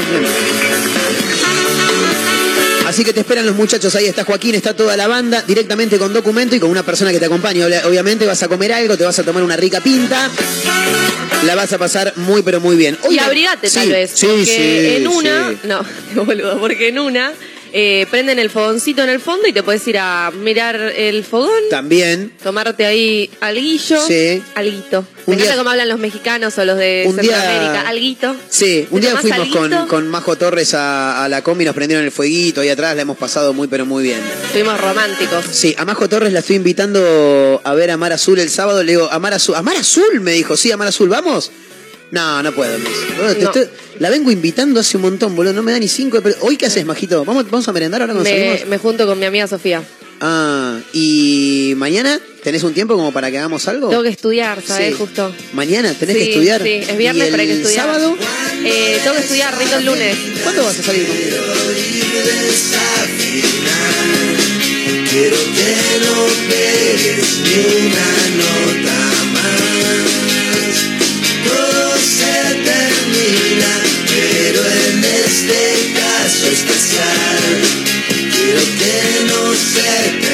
Así que te esperan los muchachos, ahí está Joaquín, está toda la banda, directamente con documento y con una persona que te acompañe. Obvia- Obviamente vas a comer algo, te vas a tomar una rica pinta, la vas a pasar muy pero muy bien.
Y abrigate tal
sí,
vez.
sí,
porque
sí,
en una. No, (laughs) boludo. Porque en una eh, prenden el fogoncito en el fondo y te puedes ir a mirar el fogón,
También,
tomarte ahí alguillo.
Sí.
Alguito.
Un
Me encanta
día-
cómo hablan los mexicanos o los de
Un
Centroamérica. Alguito.
sí, un
¿Te
día fuimos con,
alguito?
con Majo Torres a, a la combi, nos prendieron el fueguito ahí atrás, la hemos pasado muy pero muy bien.
Fuimos románticos.
Sí, a Majo Torres la estoy invitando a ver a Mar Azul el sábado. Le digo, Amar Azul. ¿Amar Azul? Me dijo, sí, Amar Azul, ¿vamos? No, no puedo. te
No.
estoy- la vengo invitando hace un montón, boludo. No me da ni cinco. Pero, ¿Hoy qué haces, Majito? ¿Vamos, ¿Vamos a merendar ahora cuando
Me,
salimos?
me junto con mi amiga Sofía.
Ah, ¿y mañana tenés un tiempo como para que hagamos algo?
Tengo que estudiar, ¿sabes?
Sí.
Mañana
¿Mañana tenés
sí,
que estudiar?
Sí, es viernes,
¿Y
pero hay que
el
estudiar.
sábado?
Eh, tengo que estudiar, rindo el lunes.
¿Cuándo vas a salir conmigo?
Quiero que no pegues ni una nota más. Todo se termina, pero en este caso especial. Quiero que no se